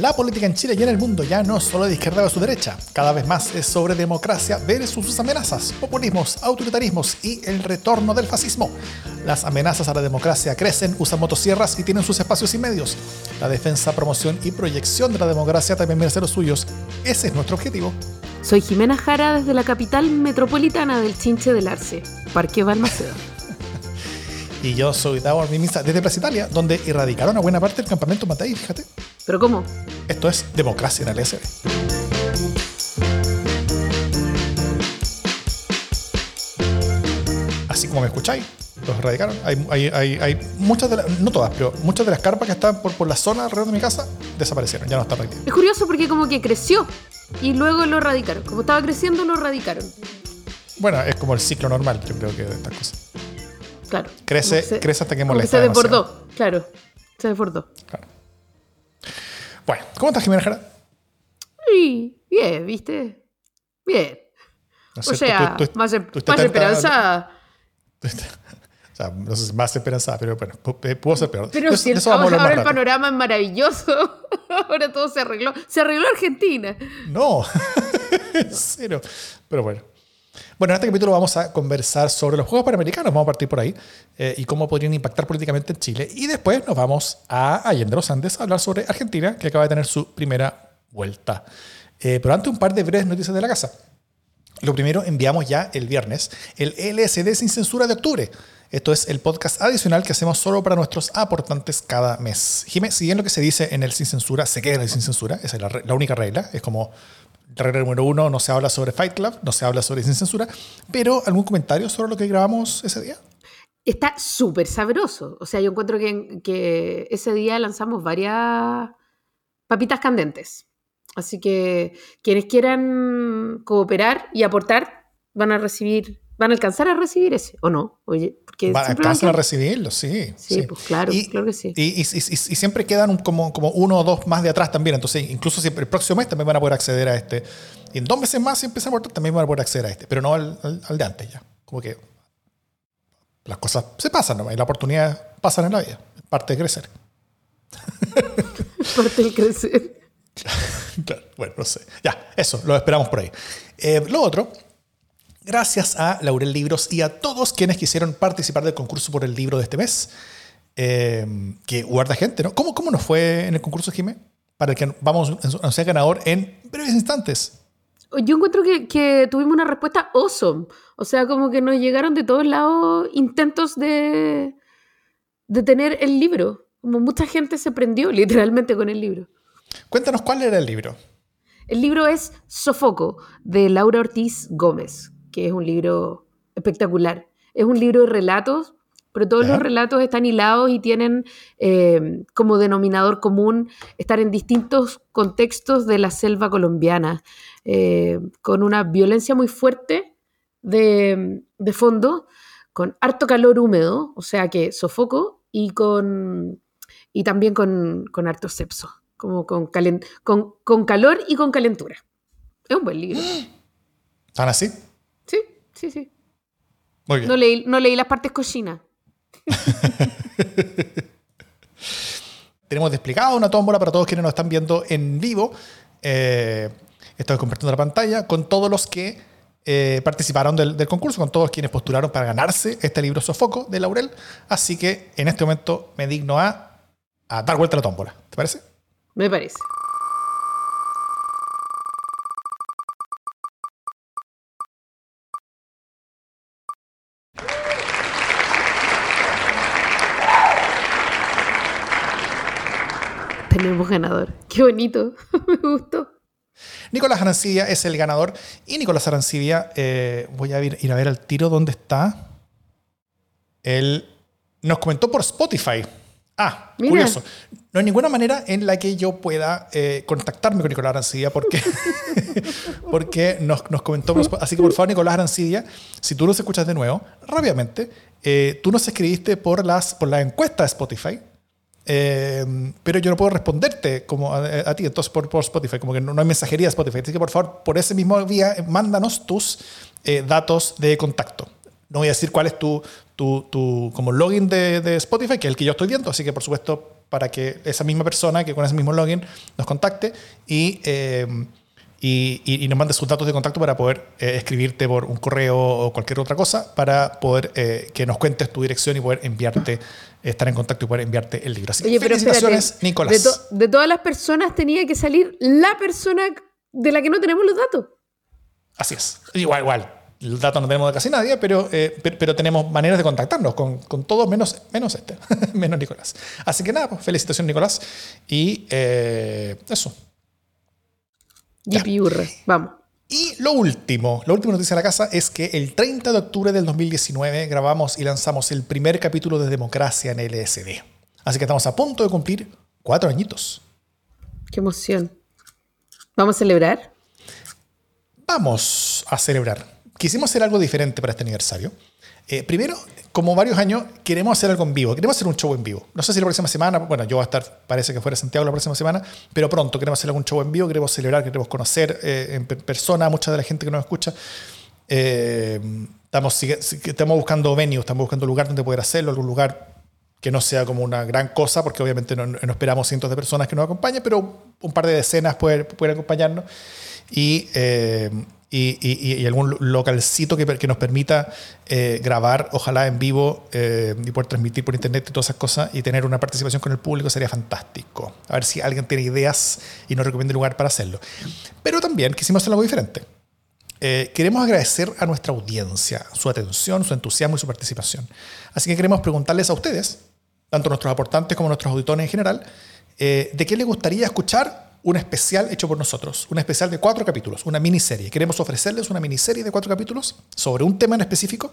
La política en Chile y en el mundo ya no solo de izquierda su derecha, cada vez más es sobre democracia versus sus amenazas, populismos, autoritarismos y el retorno del fascismo. Las amenazas a la democracia crecen, usan motosierras y tienen sus espacios y medios. La defensa, promoción y proyección de la democracia también merece los suyos. Ese es nuestro objetivo. Soy Jimena Jara desde la capital metropolitana del Chinche del Arce, Parque Balmaceda. Y yo soy Davor Mimisa desde Plaza Italia, donde erradicaron a buena parte del campamento Matei, fíjate. ¿Pero cómo? Esto es democracia en el LSD. Así como me escucháis, los erradicaron. Hay, hay, hay, hay muchas de las, no todas, pero muchas de las carpas que están por, por la zona alrededor de mi casa desaparecieron, ya no están aquí. Es curioso porque como que creció y luego lo erradicaron. Como estaba creciendo, lo erradicaron. Bueno, es como el ciclo normal, yo creo que de estas cosas. Claro. Crece, se- crece hasta que como que molesta. se demasiado. desbordó, claro. Se desbordó. Claro. Bueno, ¿cómo estás, Jimena Jara? Y bien, ¿viste? Bien. No O sea, tú- tú- más, tú más estás- esperanzada. O sea, no sé más esperanzada, pero bueno, eh, pudo ser peor. Pero si ahora el panorama es maravilloso. ahora todo se arregló. Se arregló Argentina. No, cero. Pero bueno. Bueno, en este capítulo vamos a conversar sobre los Juegos Panamericanos, vamos a partir por ahí, eh, y cómo podrían impactar políticamente en Chile. Y después nos vamos a Allende los Andes a hablar sobre Argentina, que acaba de tener su primera vuelta. Eh, pero antes un par de breves noticias de la casa. Lo primero, enviamos ya el viernes el LSD sin censura de octubre. Esto es el podcast adicional que hacemos solo para nuestros aportantes cada mes. Jimé, si bien lo que se dice en el sin censura, se queda en el sin censura, esa es la, la única regla. Es como regla número uno, no se habla sobre Fight Club, no se habla sobre sin censura. Pero, ¿algún comentario sobre lo que grabamos ese día? Está súper sabroso. O sea, yo encuentro que, que ese día lanzamos varias papitas candentes. Así que quienes quieran cooperar y aportar van a recibir, van a alcanzar a recibir ese, ¿o no? Oye, porque Va- siempre Alcanzan a van- recibirlo, sí. Sí, pues claro, claro que sí. Y, y- y- y- y siempre quedan como, como uno o dos más de atrás también. Entonces, incluso si el próximo mes también van a poder acceder a este. Y en dos meses más, si empiezan a aportar, también van a poder acceder a este. Pero no al, al- al de antes ya. Como que las cosas se pasan ¿no? y las oportunidades pasan en la vida. Parte de crecer. Parte del crecer. Claro, bueno, no sé. Ya, eso, lo esperamos por ahí. Eh, lo otro, gracias a Laurel Libros y a todos quienes quisieron participar del concurso por el libro de este mes, eh, que guarda gente, ¿no? ¿Cómo, ¿Cómo nos fue en el concurso, Jimé? Para el que vamos a anunciar ganador en breves instantes. Yo encuentro que, que tuvimos una respuesta awesome. O sea, como que nos llegaron de todos lados intentos de, de tener el libro. Como mucha gente se prendió literalmente con el libro. Cuéntanos cuál era el libro. El libro es Sofoco, de Laura Ortiz Gómez, que es un libro espectacular. Es un libro de relatos, pero todos los relatos están hilados y tienen eh, como denominador común estar en distintos contextos de la selva colombiana, eh, con una violencia muy fuerte de, de fondo, con harto calor húmedo, o sea que sofoco, y, con, y también con, con harto sepso, como con, calen- con, con calor y con calentura. Es un buen libro. ¿Están así? Sí, sí, sí. Muy bien. No leí, no leí las partes cochinas. Tenemos desplegado una tómbola para todos quienes nos están viendo en vivo. Eh, estoy compartiendo la pantalla con todos los que eh, participaron del, del concurso, con todos quienes postularon para ganarse este libro Sofoco de Laurel. Así que en este momento me digno a, a dar vuelta a la tómbola. ¿Te parece? Me parece. Tenemos ganador. Qué bonito. Me gustó. Nicolás Arancibia es el ganador. Y Nicolás Arancibia, eh, voy a ir, ir a ver al tiro dónde está. Él nos comentó por Spotify. Ah, Mira. curioso. No hay ninguna manera en la que yo pueda eh, contactarme con Nicolás Arancibia porque, porque nos, nos comentó por. Así que por favor, Nicolás Arancibia, si tú nos escuchas de nuevo, rápidamente, eh, tú nos escribiste por, las, por la encuesta de Spotify. Eh, pero yo no puedo responderte como a, ti, entonces por, por Spotify, como que no, no hay mensajería de Spotify. Así que por favor, por ese mismo vía, eh, mándanos tus eh, datos de contacto. No voy a decir cuál es tu, tu, tu como login de, Spotify, que es el que yo estoy viendo. Así que, por supuesto, para que esa misma persona que con ese mismo login nos contacte y, y, y, nos mande sus datos de contacto para poder eh, escribirte por un correo o cualquier otra cosa para poder eh, que nos cuentes tu dirección y poder enviarte, estar en contacto y poder enviarte el libro. Así Oye, felicitaciones, espérate, Nicolás. De, to, de todas las personas tenía que salir la persona de la que no tenemos los datos. Así es. Igual, igual. El dato no tenemos de casi nadie, pero, eh, pero, pero, tenemos maneras de contactarnos con, con todos menos, menos este, menos Nicolás. Así que nada, pues, felicitaciones Nicolás. Y eh, eso. Yipiurre, vamos. Y lo último, la última noticia de la casa es que el 30 de octubre del 2019 grabamos y lanzamos el primer capítulo de Democracia en LSD. Así que estamos a punto de cumplir cuatro añitos. Qué emoción. ¿Vamos a celebrar? Vamos a celebrar. Quisimos hacer algo diferente para este aniversario. Eh, primero, como varios años, queremos hacer algo en vivo. Queremos hacer un show en vivo. No sé si la próxima semana, bueno, yo voy a estar, parece que fuera Santiago la próxima semana, pero pronto queremos hacer algún show en vivo, queremos celebrar, queremos conocer eh, en persona a mucha de la gente que nos escucha. Eh, estamos, estamos buscando venues, estamos buscando lugar donde poder hacerlo, algún lugar que no sea como una gran cosa, porque obviamente no, no esperamos cientos de personas que nos acompañen, pero un par de decenas pueden, acompañarnos. Y, eh, y, algún localcito que, que nos permita eh, grabar, ojalá en vivo, eh, y poder transmitir por internet y todas esas cosas, y tener una participación con el público sería fantástico. A ver si alguien tiene ideas y nos recomienda lugar para hacerlo. Pero también quisimos hacer algo diferente. Eh, queremos agradecer a nuestra audiencia su atención, su entusiasmo y su participación. Así que queremos preguntarles a ustedes, tanto nuestros aportantes como nuestros auditores en general, de qué les gustaría escuchar un especial hecho por nosotros, un especial de cuatro capítulos, una miniserie. Queremos ofrecerles una miniserie de cuatro capítulos sobre un tema en específico,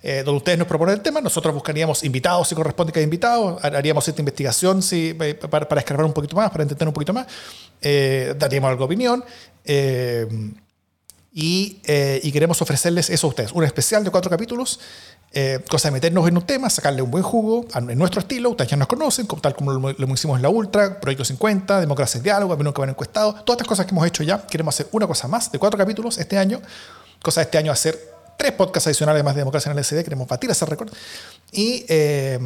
eh, donde ustedes nos proponen el tema, nosotros buscaríamos invitados si corresponde que haya invitados, haríamos esta investigación si, eh, para, para escarbar un poquito más, para entender un poquito más, eh, daríamos algo de opinión. Y, eh, y, queremos ofrecerles eso a ustedes, un especial de cuatro capítulos, eh, cosa de meternos en un tema, sacarle un buen jugo en nuestro estilo, ustedes ya nos conocen, tal como lo, lo hicimos en la Ultra, Proyecto 50, Democracia en Diálogo, a mí nunca me han encuestado, todas estas cosas que hemos hecho ya, queremos hacer una cosa más de cuatro capítulos este año, cosa de este año hacer tres podcasts adicionales más de Democracia en el SD, queremos batir ese récord. Y... Eh,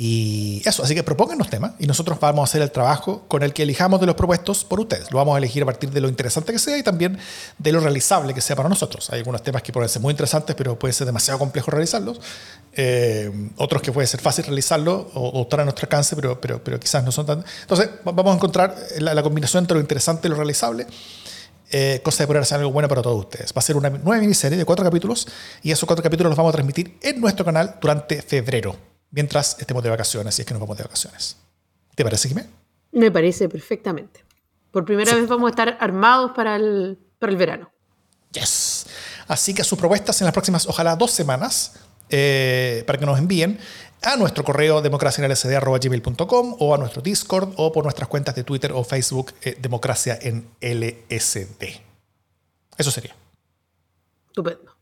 y eso, así que propónganos temas y nosotros vamos a hacer el trabajo con el que elijamos de los propuestos por ustedes. Lo vamos a elegir a partir de lo interesante que sea y también de lo realizable que sea para nosotros. Hay algunos temas que pueden ser muy interesantes, pero puede ser demasiado complejo realizarlos. Eh, otros que puede ser fácil realizarlo o, o estar a nuestro alcance, pero, pero, pero quizás no son tan... Entonces, vamos a encontrar la, la combinación entre lo interesante y lo realizable. Eh, cosa de poder hacer algo bueno para todos ustedes. Va a ser una nueva miniserie de cuatro capítulos y esos cuatro capítulos los vamos a transmitir en nuestro canal durante febrero mientras estemos de vacaciones, si es que nos vamos de vacaciones. ¿Te parece, Jimé? Me parece perfectamente. Por primera sí. vez vamos a estar armados para el, para el verano. Yes. Así que sus propuestas en las próximas, ojalá, dos semanas, eh, para que nos envíen a nuestro correo democracianlsd.gmail.com o a nuestro Discord o por nuestras cuentas de Twitter o Facebook eh, Democracia en LSD. Eso sería. Estupendo.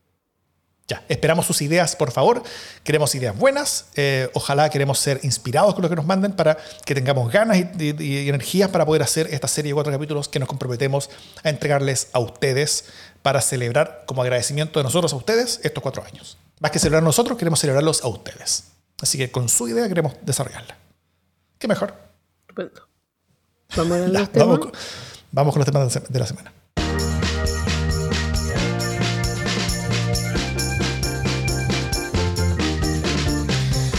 Ya, esperamos sus ideas, por favor. Queremos ideas buenas. Eh, ojalá queremos ser inspirados con lo que nos manden para que tengamos ganas y, y, y, energías para poder hacer esta serie de cuatro capítulos que nos comprometemos a entregarles a ustedes para celebrar como agradecimiento de nosotros a ustedes estos cuatro años. Más que celebrar nosotros, queremos celebrarlos a ustedes. Así que con su idea queremos desarrollarla. ¿Qué mejor? Perfecto. Vamos, a los temas? vamos, con, vamos con los temas de la semana.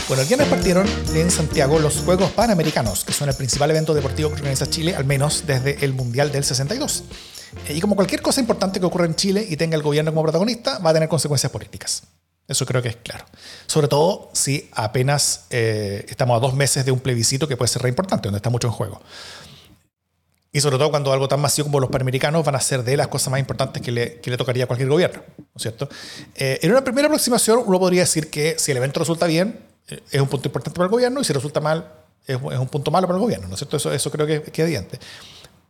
Bueno, el viernes partieron en Santiago los Juegos Panamericanos, que son el principal evento deportivo que organiza Chile, al menos desde el Mundial del 62. Y como cualquier cosa importante que ocurra en Chile y tenga el gobierno como protagonista, va a tener consecuencias políticas. Eso creo que es claro. Sobre todo si apenas eh, estamos a dos meses de un plebiscito que puede ser re importante, donde está mucho en juego. Y sobre todo cuando algo tan masivo como los panamericanos van a ser de las cosas más importantes que le, que le tocaría a cualquier gobierno, ¿no es cierto? Eh, en una primera aproximación uno podría decir que si el evento resulta bien, eh, es un punto importante para el gobierno y si resulta mal, es, es un punto malo para el gobierno, ¿no es cierto? Eso, eso creo que, que es evidente.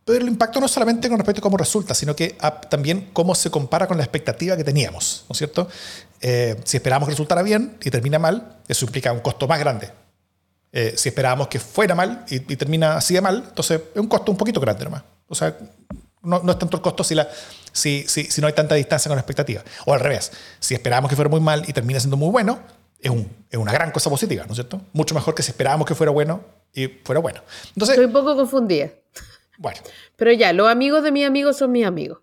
Pero el impacto no es solamente con respecto a cómo resulta, sino que a, también cómo se compara con la expectativa que teníamos, ¿no es cierto? Eh, si esperábamos que resultara bien y termina mal, eso implica un costo más grande. Eh, si esperábamos que fuera mal y, y, termina así de mal, entonces es un costo un poquito grande nomás. O sea, No, no es tanto el costo si, la, si, si, si no hay tanta distancia con la expectativa. O al revés, si esperábamos que fuera muy mal y termina siendo muy bueno, es, un, es una gran cosa positiva, ¿no es cierto? Mucho mejor que si esperábamos que fuera bueno y fuera bueno. Entonces, Estoy un poco confundida. bueno, Pero ya, los amigos de mis amigos son mis amigos.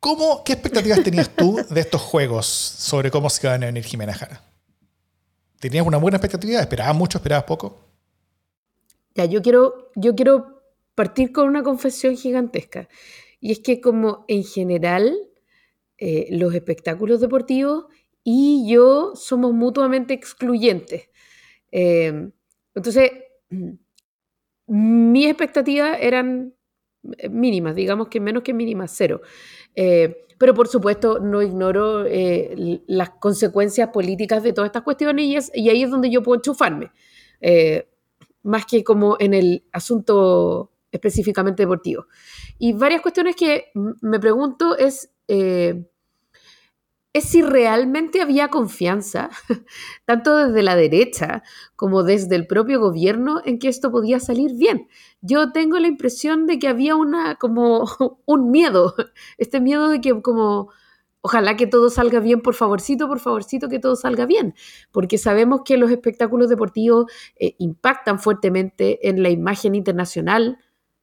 ¿cómo, ¿qué expectativas tenías tú de estos juegos sobre cómo se iban a venir Jimena Jara? ¿Tenías una buena expectativa? ¿Esperabas mucho? ¿Esperabas poco? Ya, yo quiero, yo quiero partir con una confesión gigantesca. Y es que como en general eh, los espectáculos deportivos y yo somos mutuamente excluyentes. Eh, entonces, mis expectativas eran mínimas, digamos que menos que mínimas, cero. Eh, pero por supuesto no ignoro eh, las consecuencias políticas de todas estas cuestiones y, ahí es donde yo puedo enchufarme, eh, más que como en el asunto específicamente deportivo. Y varias cuestiones que me pregunto es, eh, es si realmente había confianza, tanto desde la derecha como desde el propio gobierno, en que esto podía salir bien. Yo tengo la impresión de que había una como un miedo, este miedo de que como ojalá que todo salga bien, por favorcito, por favorcito que todo salga bien, porque sabemos que los espectáculos deportivos eh, impactan fuertemente en la imagen internacional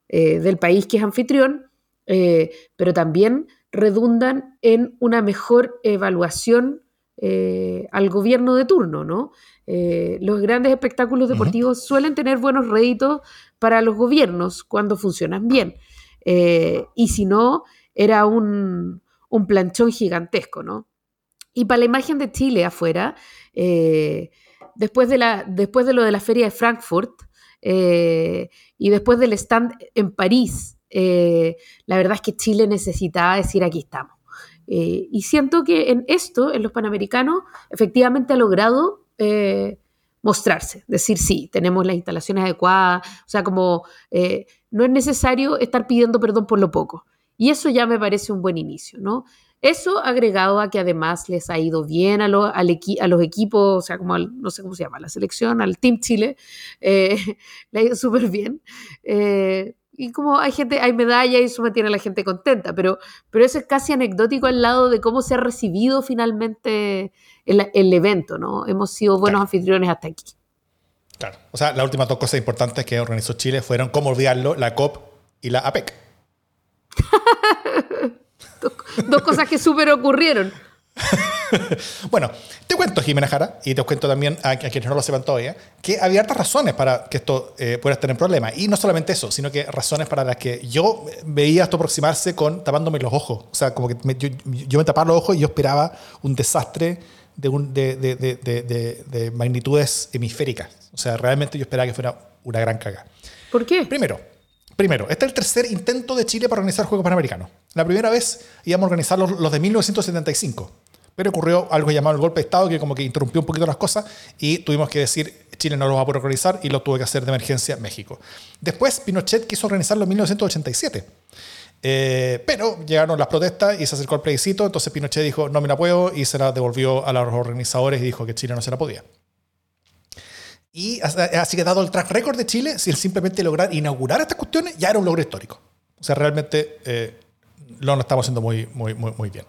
eh, del país que es anfitrión, eh, pero también redundan en una mejor evaluación eh, al gobierno de turno, ¿no? Eh, los grandes espectáculos deportivos suelen tener buenos réditos para los gobiernos cuando funcionan bien. Eh, y si no, era un, un planchón gigantesco, ¿no? Y para la imagen de Chile afuera, después, de la, después de lo de la feria de Frankfurt y después del stand en París, eh, la verdad es que Chile necesitaba decir aquí estamos. Eh, y siento que en esto, en los Panamericanos, efectivamente ha logrado eh, mostrarse, decir sí, tenemos las instalaciones adecuadas, o sea, como eh, no es necesario estar pidiendo perdón por lo poco. Y eso ya me parece un buen inicio, ¿no? Eso agregado a que además les ha ido bien a, los equipos, o sea, como al, no sé cómo se llama, la selección, al Team Chile, le ha ido súper bien. Y como hay gente, hay medallas y eso me tiene a la gente contenta, pero, pero eso es casi anecdótico al lado de cómo se ha recibido finalmente el, el evento, ¿no? Hemos sido buenos Claro. anfitriones hasta aquí. Claro. O sea, las últimas dos cosas importantes que organizó Chile fueron, cómo olvidarlo, la COP y la APEC. Dos, dos cosas que súper ocurrieron. Bueno, te cuento, Jimena Jara, y te cuento también a, a quienes no lo sepan todavía, que había hartas razones para que esto eh, pudiera en problemas. Y no solamente eso, sino que razones para las que yo veía esto aproximarse con tapándome los ojos. O sea, como que me- yo, yo me tapaba los ojos y yo esperaba un desastre de, un- de, de- de- de- de- de magnitudes hemisféricas. O sea, realmente yo esperaba que fuera una gran caga. ¿Por qué? Primero, primero, este es el tercer intento de Chile para organizar Juegos Panamericanos. La primera vez íbamos a organizar los, los de 1975, pero ocurrió algo llamado el golpe de Estado que como que interrumpió un poquito las cosas y tuvimos que decir Chile no lo va a poder organizar y lo tuvo que hacer de emergencia México. Después Pinochet quiso organizarlo en 1987. Eh, pero llegaron las protestas y se acercó el plebiscito, entonces Pinochet dijo no me la puedo y se la devolvió a los organizadores y dijo que Chile no se la podía. Y as- así que dado el track record de Chile, si simplemente lograr inaugurar estas cuestiones, ya era un logro histórico. O sea, realmente eh, lo estamos haciendo muy, muy, muy bien.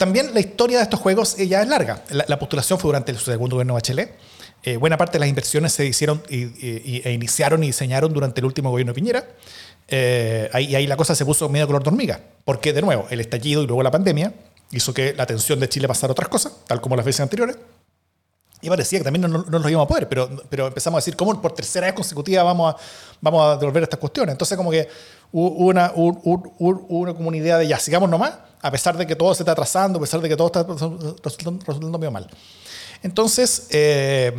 También la historia de estos juegos eh, ya es larga. La, la postulación fue durante el segundo gobierno de Bachelet. Eh, buena parte de las inversiones se hicieron y, e iniciaron y diseñaron durante el último gobierno de Piñera. Eh, ahí, ahí la cosa se puso medio color de hormiga. Porque, de nuevo, el estallido y luego la pandemia hizo que la atención de Chile pasara a otras cosas, tal como las veces anteriores. Y parecía que también no, no, no nos íbamos a poder, pero, pero empezamos a decir, ¿cómo por tercera vez consecutiva vamos a, vamos a devolver estas cuestiones? Entonces, como que hubo una, una, una idea de ya, sigamos nomás, a pesar de que todo se está atrasando, a pesar de que todo está resultando, resultando medio mal. Entonces, eh,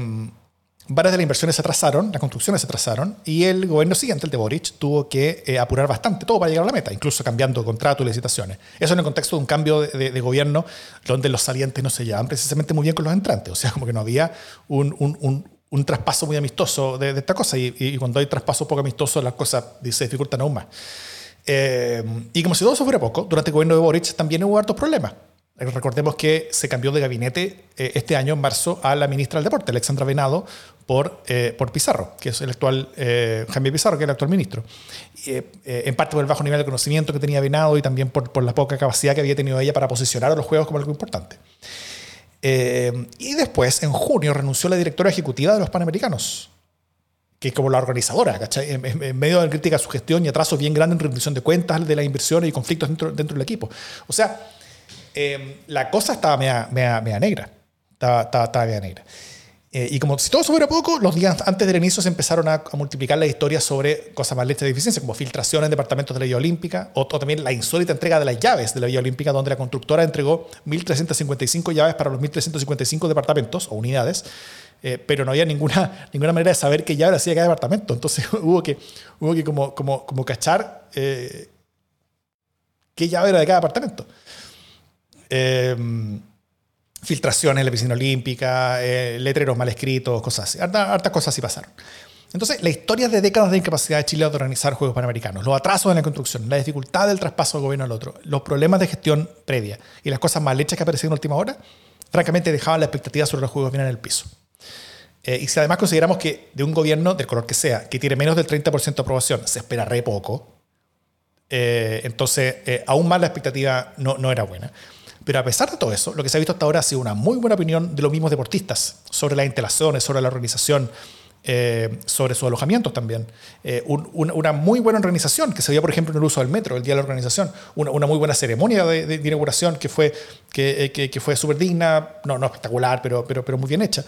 varias de las inversiones se atrasaron, las construcciones se atrasaron, y el gobierno siguiente, el de Boric, tuvo que eh, apurar bastante todo para llegar a la meta, incluso cambiando contratos y licitaciones. Eso en el contexto de un cambio de, de- de gobierno donde los salientes no se llevaban precisamente muy bien con los entrantes, o sea, como que no había un, un- un- un traspaso muy amistoso de, de esta cosa, y, y cuando hay traspaso poco amistoso, las cosas se dificultan aún más. Eh, y como si todo eso fuera poco, durante el gobierno de Boric también hubo hartos problemas. Recordemos que se cambió de gabinete eh, este año, en marzo, a la ministra del Deporte, Alexandra Venado, por, eh, por Pizarro, que es el actual, eh, Jaime Pizarro, que es el actual ministro. en parte por el bajo nivel de conocimiento que tenía Venado y también por, por, la poca capacidad que había tenido ella para posicionar a los juegos como algo importante. y después, en junio, renunció la directora ejecutiva de los Panamericanos, que es como la organizadora, ¿cachai? En, medio de crítica a su gestión y atrasos bien grandes en rendición de cuentas de las inversiones y conflictos dentro, dentro del equipo. O sea, la cosa estaba media, media, negra. Estaba, estaba, estaba media negra. Eh, y como si todo fuera poco, los días antes del inicio se empezaron a, multiplicar las historias sobre cosas más lechas de eficiencia, como filtraciones en departamentos de la Villa Olímpica, o, también la insólita entrega de las llaves de la Villa Olímpica, donde la constructora entregó 1.355 llaves para los 1.355 departamentos o unidades, eh, pero no había ninguna, ninguna manera de saber qué llave hacía cada departamento. Entonces hubo que, hubo que como, como, como cachar eh, qué llave era de cada departamento. Eh, filtraciones en la piscina olímpica, eh, letreros mal escritos, cosas así. Hartas, cosas así pasaron. Entonces, la historia de décadas de incapacidad de Chile de organizar Juegos Panamericanos, los atrasos en la construcción, la dificultad del traspaso del gobierno al otro, los problemas de gestión previa y las cosas mal hechas que aparecieron en última hora, francamente dejaban la expectativa sobre los Juegos bien en el piso. Eh, y si además consideramos que de un gobierno, del color que sea, que tiene menos del 30% de aprobación, se espera re poco, eh, entonces aún más la expectativa no, no era buena. Pero a pesar de todo eso, lo que se ha visto hasta ahora ha sido una muy buena opinión de los mismos deportistas sobre las instalaciones, sobre la organización, eh, sobre sus alojamientos también. Eh, una muy buena organización que se veía, por ejemplo, en el uso del metro, el día de la organización. Una, muy buena ceremonia de, inauguración que fue, que, eh, que, fue súper digna, no, no espectacular, pero, pero, pero muy bien hecha.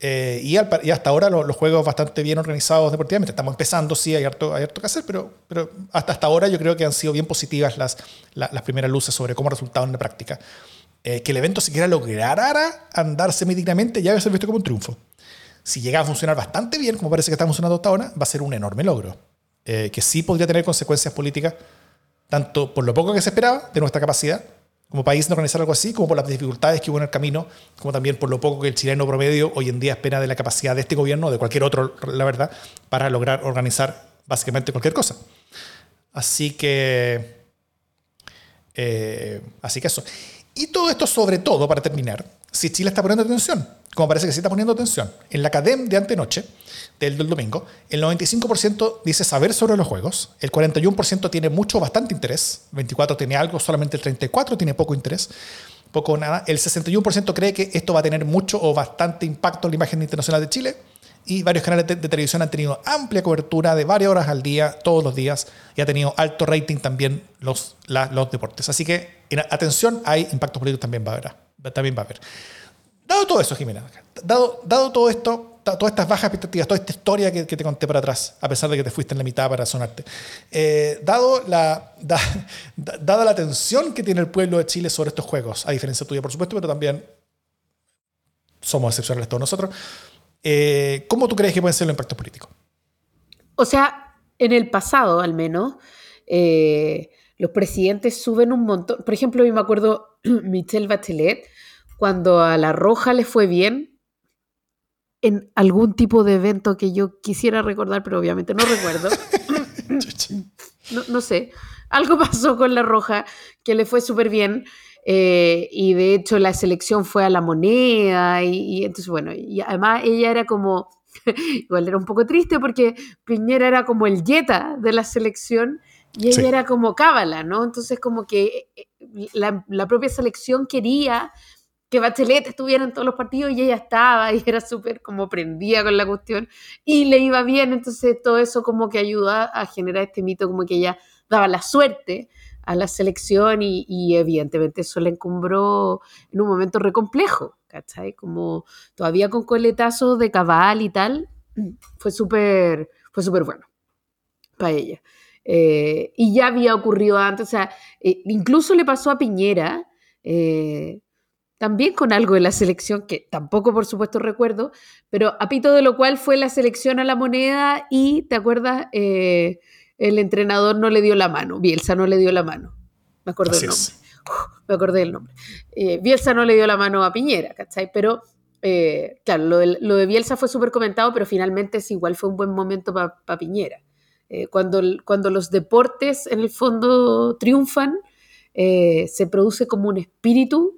Eh, y, hasta ahora los, juegos bastante bien organizados deportivamente. Estamos empezando, sí, hay harto, hay harto que hacer, pero, pero hasta, hasta ahora yo creo que han sido bien positivas las, las, primeras luces sobre cómo ha resultado en la práctica. Eh, que el evento siquiera lograra andar semidignamente ya debe ser visto como un triunfo. Si llega a funcionar bastante bien, como parece que está funcionando hasta ahora, va a ser un enorme logro. Eh, que sí podría tener consecuencias políticas, tanto por lo poco que se esperaba de nuestra capacidad, como país de organizar algo así, como por las dificultades que hubo en el camino, como también por lo poco que el chileno promedio hoy en día espera de la capacidad de este gobierno, de cualquier otro, la verdad, para lograr organizar básicamente cualquier cosa. Así que... Eh, así que eso. Y todo esto sobre todo, para terminar, si Chile está poniendo atención, como parece que sí está poniendo atención, en la CADEM de antenoche, del, del domingo, el 95% dice saber sobre los juegos, el 41% tiene mucho, bastante interés, 24% tiene algo, solamente el 34% tiene poco interés, poco o nada, el 61% cree que esto va a tener mucho o bastante impacto en la imagen internacional de Chile, y varios canales de, televisión han tenido amplia cobertura de varias horas al día, todos los días, y ha tenido alto rating también los, los deportes. Así que, atención, hay impacto político también va a haber. También va a haber. Dado todo eso, Jimena, dado, dado todo esto, todas estas bajas expectativas, toda esta historia que, te conté para atrás, a pesar de que te fuiste en la mitad para sonarte, eh, dado la, dada la atención que tiene el pueblo de Chile sobre estos juegos, a diferencia tuya, por supuesto, pero también somos excepcionales todos nosotros, eh, ¿cómo tú crees que pueden ser los impactos políticos? O sea, en el pasado al menos, eh, los presidentes suben un montón. Por ejemplo, yo me acuerdo Michelle Bachelet, cuando a La Roja le fue bien, en algún tipo de evento que yo quisiera recordar, pero obviamente no recuerdo. no, sé. Algo pasó con La Roja que le fue súper bien. Eh, y de hecho la selección fue a la moneda. Y, entonces, bueno, y además ella era como. igual era un poco triste porque Piñera era como el yeta de la selección y ella era como cábala, ¿no? Entonces, como que eh, la, la propia selección quería que Bachelet estuviera en todos los partidos y ella estaba y era súper como prendida con la cuestión y le iba bien, entonces todo eso como que ayuda a generar este mito como que ella daba la suerte a la selección y, evidentemente eso le encumbró en un momento re complejo, ¿cachai? Como todavía con coletazos de cabal y tal, fue súper fue súper bueno para ella. Eh, y ya había ocurrido antes, o sea, eh, incluso le pasó a Piñera, eh, también con algo de la selección, que tampoco por supuesto recuerdo, pero a pito de lo cual fue la selección a la moneda y, ¿te acuerdas? Eh, el entrenador no le dio la mano, Bielsa no le dio la mano. Me acordé del nombre. me acordé del nombre. Eh, Bielsa no le dio la mano a Piñera, ¿cachai? Pero, eh, claro, lo de, lo de, Bielsa fue súper comentado, pero finalmente es igual fue un buen momento para Piñera. cuando, cuando los deportes en el fondo triunfan, se produce como un espíritu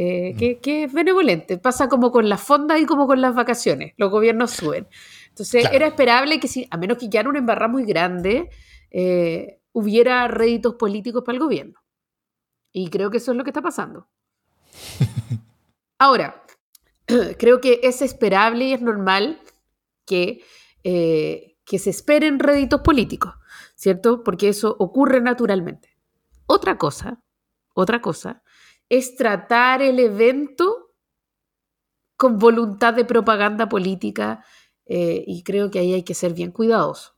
eh, que, es benevolente. Pasa como con las fondas y como con las vacaciones. Los gobiernos suben. Entonces era esperable que si, a menos que ya era una embarrada muy grande, eh, hubiera réditos políticos para el gobierno. Y creo que eso es lo que está pasando. Ahora, creo que es esperable y es normal que, eh, que se esperen réditos políticos, ¿cierto? Porque eso ocurre naturalmente. Otra cosa, otra cosa, es tratar el evento con voluntad de propaganda política eh, y creo que ahí hay que ser bien cuidadosos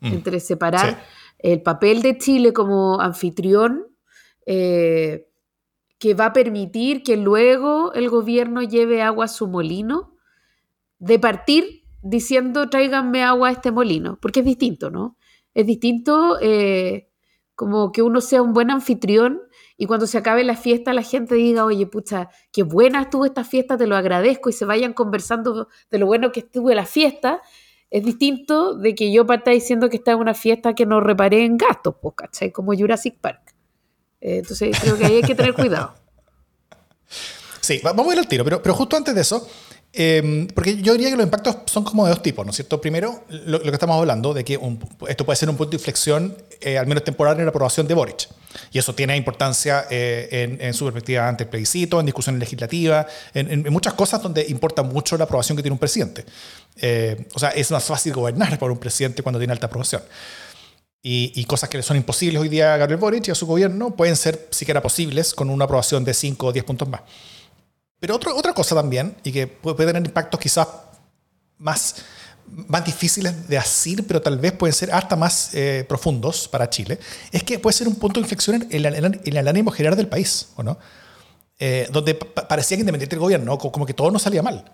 mm. entre separar el papel de Chile como anfitrión eh, que va a permitir que luego el gobierno lleve agua a su molino, de partir diciendo tráiganme agua a este molino, porque es distinto, ¿no? Es distinto eh, como que uno sea un buen anfitrión y cuando se acabe la fiesta la gente diga, oye, pucha, qué buena estuvo esta fiesta, te lo agradezco y se vayan conversando de lo bueno que estuvo la fiesta, es distinto de que yo parta diciendo que está en una fiesta que no reparé en gastos, pues, ¿cachai? Como Jurassic Park. Eh, entonces creo que ahí hay que tener cuidado. Sí, vamos a ir al tiro, pero, pero justo antes de eso, Em, porque yo diría que los impactos son como de dos tipos, ¿no es cierto? Primero, lo, que estamos hablando de que esto puede ser un punto de inflexión, eh, al menos temporal, en la aprobación de Boric. Y eso tiene importancia eh, en, su perspectiva ante el plebiscito, en discusiones legislativas, en, muchas cosas donde importa mucho la aprobación que tiene un presidente. Eh, o sea, es más fácil gobernar por un presidente cuando tiene alta aprobación. Y, y, cosas que le son imposibles hoy día a Gabriel Boric y a su gobierno pueden ser siquiera posibles con una aprobación de 5 o 10 puntos más. Pero otra cosa también, y que puede tener impactos quizás más, más difíciles de asir, pero tal vez pueden ser hasta más eh, profundos para Chile, es que puede ser un punto de inflexión en, el ánimo general del país, ¿o no? Eh, donde parecía que independiente del gobierno, como que todo no salía mal.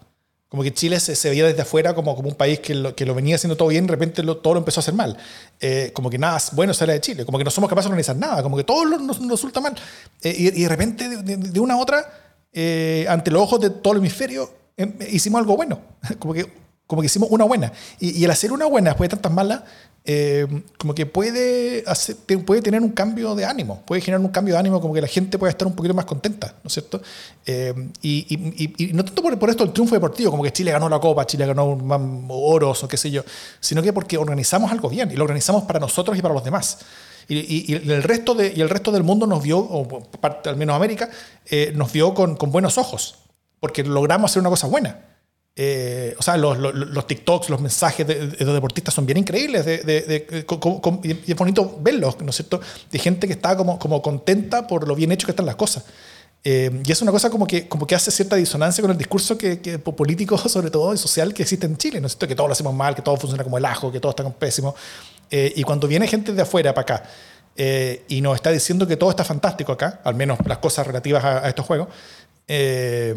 Como que Chile se, veía desde afuera como, como un país que lo, que lo venía haciendo todo bien, de repente todo lo empezó a hacer mal. Eh, como que nada bueno sale de Chile, como que no somos capaces de organizar nada, como que todo nos, resulta mal. y, de repente, de, de una a otra, eh, ante los ojos de todo el hemisferio, em, hicimos algo bueno, como que, como que hicimos una buena. Y, el hacer una buena después de tantas malas, eh, como que puede, hacer, puede tener un cambio de ánimo, puede generar un cambio de ánimo, como que la gente puede estar un poquito más contenta, ¿no es cierto? Eh, y, no tanto por, por, esto el triunfo deportivo, como que Chile ganó la Copa, Chile ganó oros o qué sé yo, sino que porque organizamos algo bien y lo organizamos para nosotros y para los demás. Y, el resto de, y el resto del mundo nos vio, o parte, al menos América, eh, nos vio con, con, buenos ojos, porque logramos hacer una cosa buena. Eh, o sea, los, los, TikToks, los mensajes de, los deportistas son bien increíbles de, de, y es bonito verlos, ¿no es cierto? De gente que está como, como contenta por lo bien hecho que están las cosas. Eh, y es una cosa como que, como que hace cierta disonancia con el discurso que, que, político, sobre todo, y social que existe en Chile, ¿no es cierto? Que todo lo hacemos mal, que todo funciona como el ajo, que todo está pésimo. Eh, y cuando viene gente de afuera para acá eh, y nos está diciendo que todo está fantástico acá, al menos las cosas relativas a, estos juegos, eh,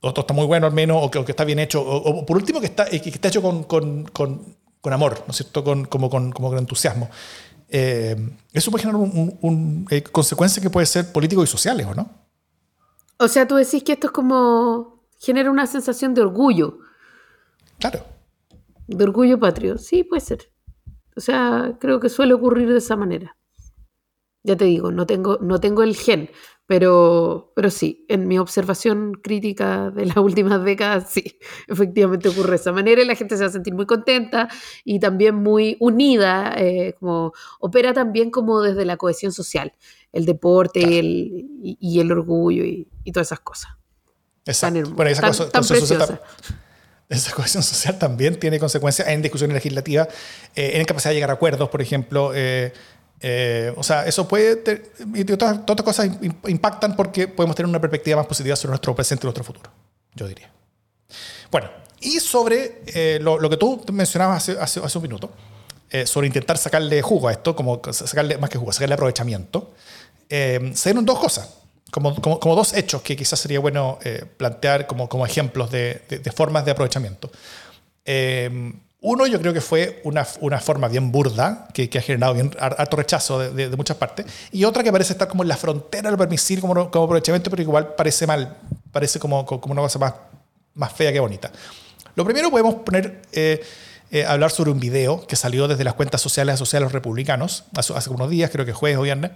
o todo está muy bueno al menos, o que, está bien hecho, o, por último que está, que está hecho con, con, con, amor, ¿no es cierto? Con, como, con, como con entusiasmo. eso puede generar un, un, consecuencias que pueden ser políticos y sociales, ¿o no? O sea, tú decís que esto es como genera una sensación de orgullo. Claro. De orgullo patrio. Sí, puede ser. O sea, creo que suele ocurrir de esa manera. Ya te digo, no tengo, no tengo el gen, pero, pero sí, en mi observación crítica de las últimas décadas, sí, efectivamente ocurre de esa manera y la gente se va a sentir muy contenta y también muy unida, eh, como opera también como desde la cohesión social, el deporte y, el, y, el orgullo y, todas esas cosas. Exacto. bueno, esa cosa, tan preciosa esa cohesión social también tiene consecuencias en discusiones legislativas, eh, en capacidad de llegar a acuerdos, por ejemplo. Eh, eh, o sea, eso puede, y otras, cosas impactan porque podemos tener una perspectiva más positiva sobre nuestro presente y nuestro futuro, yo diría. Bueno, y sobre lo, que tú mencionabas hace, hace, un minuto, sobre intentar sacarle jugo a esto, como sacarle, más que jugo, sacarle aprovechamiento, se dieron dos cosas como, como, dos hechos que quizás sería bueno eh, plantear como, como ejemplos de, de, formas de aprovechamiento. Eh, uno, yo creo que fue una, una forma bien burda, que, que, ha generado bien harto rechazo de, de, muchas partes, y otra que parece estar como en la frontera del permitir como, como aprovechamiento, pero igual parece mal, parece como, como una cosa más, más fea que bonita. Lo primero podemos poner, eh, hablar sobre un video que salió desde las cuentas sociales asociadas a los republicanos hace, hace unos días, creo que jueves o viernes,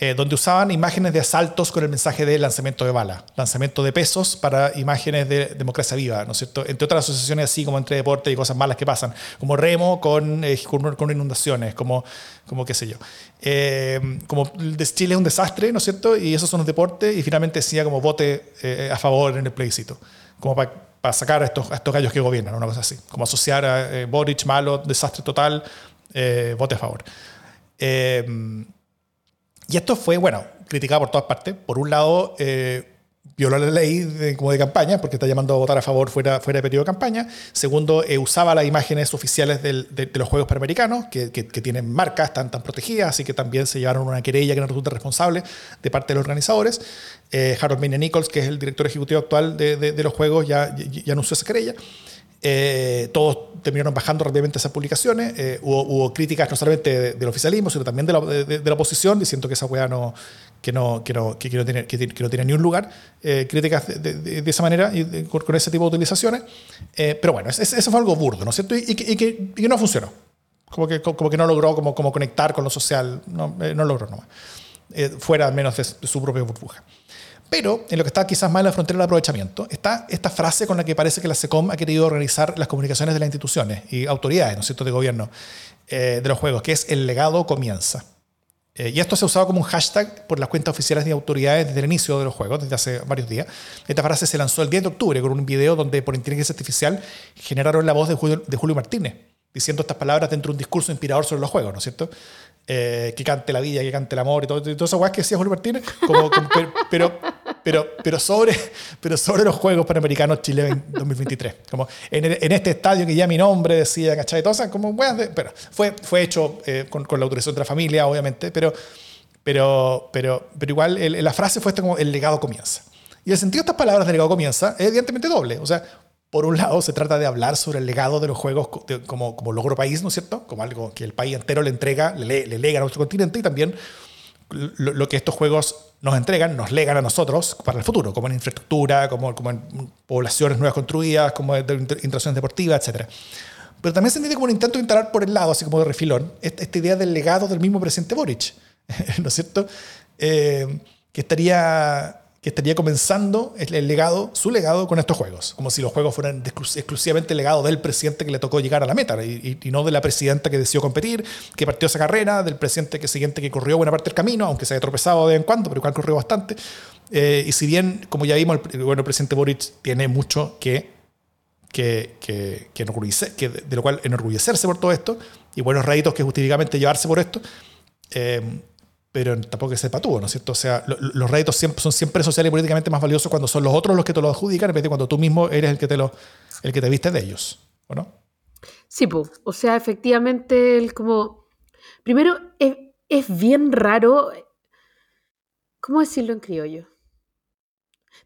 eh, donde usaban imágenes de asaltos con el mensaje de lanzamiento de bala, lanzamiento de pesos para imágenes de democracia viva, ¿no es cierto? Entre otras asociaciones así como entre deporte y cosas malas que pasan, como remo con, eh, con, inundaciones, como, como qué sé yo. Eh, como Chile es un desastre, ¿no es cierto? Y esos son los deportes y finalmente decía como vote a favor en el plebiscito, como para sacar a estos, a estos gallos que gobiernan, una cosa así, como asociar a Boric malo, desastre total, vote a favor. Y esto fue, bueno, criticado por todas partes. Por un lado, eh, violó la ley de, como de campaña, porque está llamando a votar a favor fuera, fuera de periodo de campaña. Segundo, eh, usaba las imágenes oficiales de, los Juegos Panamericanos, que, tienen marcas, están tan protegidas, así que también se llevaron una querella que no resulta responsable de parte de los organizadores. Eh, Harold Mayne Nichols, que es el director ejecutivo actual de, los Juegos, ya, ya anunció esa querella. Eh, todos terminaron bajando rápidamente esas publicaciones. Eh, hubo, críticas no solamente del oficialismo, sino también de la, oposición, diciendo que esa weá no, que no, que no, que, no, tiene, que, no tiene ni un lugar. Eh, críticas de, esa manera y con, ese tipo de utilizaciones. pero bueno, eso fue algo burdo, ¿no es cierto? Y, que, no funcionó. Como que, como que no logró como, como conectar con lo social. No, no logró nomás. fuera al menos de su propia burbuja. Pero en lo que está quizás más en la frontera del aprovechamiento está esta frase con la que parece que la SECOM ha querido organizar las comunicaciones de las instituciones y autoridades, ¿no es cierto?, de gobierno eh, de los juegos, que es el legado comienza. Eh, y esto se ha usado como un hashtag por las cuentas oficiales de autoridades desde el inicio de los juegos, desde hace varios días. Esta frase se lanzó el 10 de octubre con un video donde por inteligencia artificial generaron la voz de Julio, de Julio Martínez, diciendo estas palabras dentro de un discurso inspirador sobre los juegos, ¿no es cierto? Eh, que cante la vida, que cante el amor y todo, todo eso que decía Julio Martínez, como, pero, pero, pero, sobre, pero sobre los Juegos Panamericanos Chile 2023. Como en, este estadio que ya mi nombre decía, ¿cachai? Todo, como, bueno, pero fue, fue hecho eh, con, con, la autorización de la familia, obviamente, pero, pero, pero, pero igual la frase fue esto como el legado comienza. Y el sentido de estas palabras de legado comienza es evidentemente doble. O sea, por un lado, se trata de hablar sobre el legado de los juegos como, como logro país, ¿no es cierto? Como algo que el país entero le entrega, le, le lega a nuestro continente y también lo, que estos juegos nos entregan, nos legan a nosotros para el futuro, como en infraestructura, como, como en poblaciones nuevas construidas, como en interacciones deportivas, etc. Pero también se entiende como un intento de instalar por el lado, así como de refilón, esta, idea del legado del mismo presidente Boric, ¿no es cierto? Eh, que estaría estaría comenzando el, legado, su legado con estos juegos, como si los juegos fueran exclusivamente el legado del presidente que le tocó llegar a la meta y, no de la presidenta que decidió competir, que partió esa carrera, del presidente que siguiente que corrió buena parte del camino, aunque se haya tropezado de vez en cuando, pero igual corrió bastante. Eh, y si bien, como ya vimos, el, bueno, el presidente Boric tiene mucho que, que, que, que, que de, lo cual enorgullecerse por todo esto, y buenos réditos que justificadamente llevarse por esto, eh, pero tampoco que sepa tú, ¿no es cierto? O sea, los réditos siempre, son siempre sociales y políticamente más valiosos cuando son los otros los que te lo adjudican, en vez de cuando tú mismo eres el que te, lo, el que te viste de ellos, ¿o no? Sí, pues, o sea, efectivamente, el como... Primero, es, es bien raro, ¿cómo decirlo en criollo?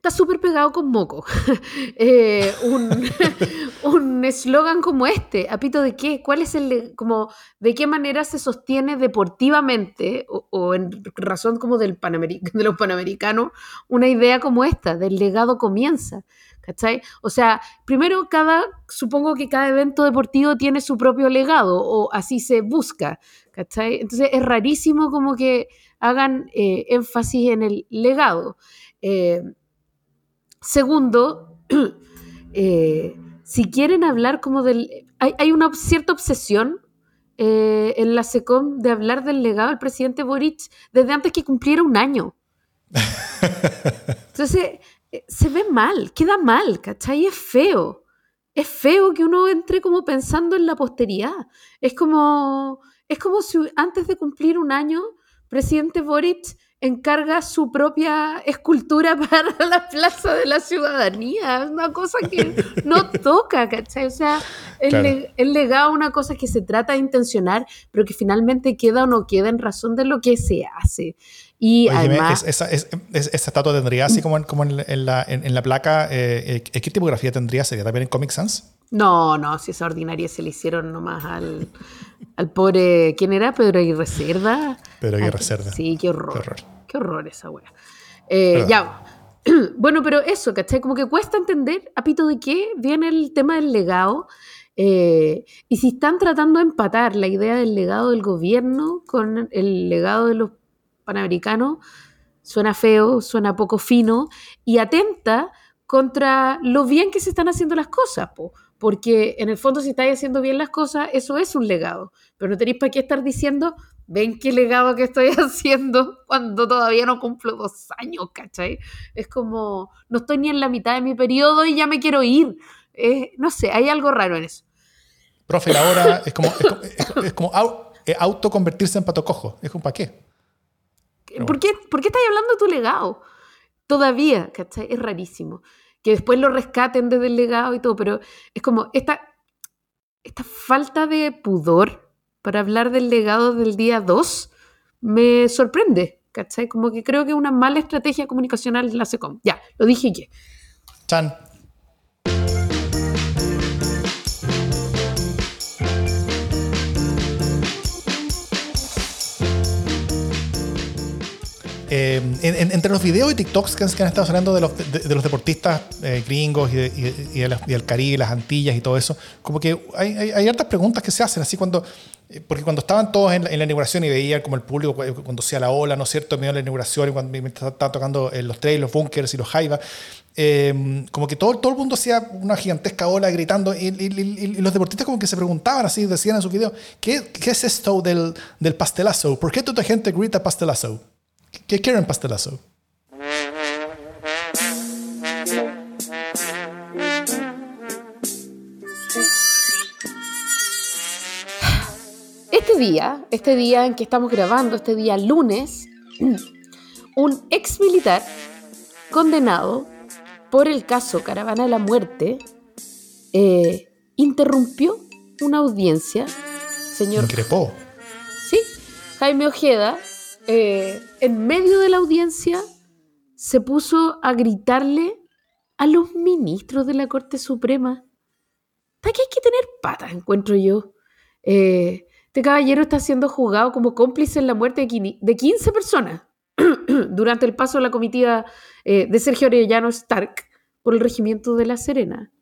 Está súper pegado con moco. Eh, un eslogan como este, ¿apito de qué? ¿Cuál es el, como, de qué manera se sostiene deportivamente o, en razón como del de los panamericanos una idea como esta, del legado comienza? ¿Cachai? O sea, primero cada, supongo que cada evento deportivo tiene su propio legado o así se busca, ¿cachai? Entonces es rarísimo como que hagan eh, énfasis en el legado. Eh, Segundo, eh, si quieren hablar como del... Hay, una cierta obsesión eh, en la SECOM de hablar del legado del presidente Boric desde antes que cumpliera un año. Entonces, eh, se ve mal, queda mal, ¿cachai? Es feo. Es feo que uno entre como pensando en la posteridad. Es como, es como si antes de cumplir un año, presidente Boric encarga su propia escultura para la plaza de la ciudadanía. Es una cosa que no toca, ¿cachai? O sea, el, legado una cosa que se trata de intencionar, pero que finalmente queda o no queda en razón de lo que se hace. Y además... esa, estatua tendría así como en, como en, la, en, la, placa, eh, ¿qué tipografía tendría? ¿Sería también en Comic Sans? No, no, si esa ordinaria se le hicieron nomás al, al pobre, ¿quién era? Pedro Aguirre Cerda. Pedro Aguirre Cerda. Sí, qué horror. Qué horror, esa wea. Eh, ya, bueno, pero eso, ¿cachai? Como que cuesta entender a pito de qué viene el tema del legado. Eh, y si están tratando de empatar la idea del legado del gobierno con el legado de los panamericano suena feo, suena poco fino y atenta contra lo bien que se están haciendo las cosas, porque en el fondo si estáis haciendo bien las cosas, eso es un legado, pero no tenéis para qué estar diciendo, ven qué legado que estoy haciendo cuando todavía no cumplo dos años, ¿cachai? Es como, no estoy ni en la mitad de mi periodo y ya me quiero ir. no sé, hay algo raro en eso. Profe, ahora es como, es como, es autoconvertirse en pato cojo. Es como, ¿para qué? ¿Por qué, ¿Por qué estás hablando de tu legado? Todavía, ¿cachai? Es rarísimo. Que después lo rescaten desde el legado y todo, pero es como esta, esta falta de pudor para hablar del legado del día 2 me sorprende, ¿cachai? Como que creo que una mala estrategia comunicacional la SECOM. Ya, lo dije que. Chan. Eh, entre los videos y TikToks que, han, estado saliendo de los, de, los deportistas eh, gringos y, y, del Caribe, las Antillas y todo eso, como que hay, hay, hartas preguntas que se hacen, así cuando, eh, porque cuando estaban todos en, la inauguración y veían como el público cuando hacía la ola, ¿no es cierto?, en medio de la inauguración y cuando estaban tocando los trails, los bunkers y los jaivas, como que todo, todo el mundo hacía una gigantesca ola gritando y, los deportistas como que se preguntaban así, decían en su video, ¿qué, qué es esto del, del pastelazo? ¿Por qué toda gente grita pastelazo? ¿Qué quieren pastelazo? Este día, este día en que estamos grabando, este día lunes, un ex militar condenado por el caso Caravana de la Muerte eh, interrumpió una audiencia, señor. Increpó. Sí, Jaime Ojeda eh, en medio de la audiencia se puso a gritarle a los ministros de la Corte Suprema. ¿Para hay que tener patas, encuentro yo? Eh, este caballero está siendo juzgado como cómplice en la muerte de 15 personas durante el paso de la comitiva eh, de Sergio Arellano Stark por el regimiento de La Serena,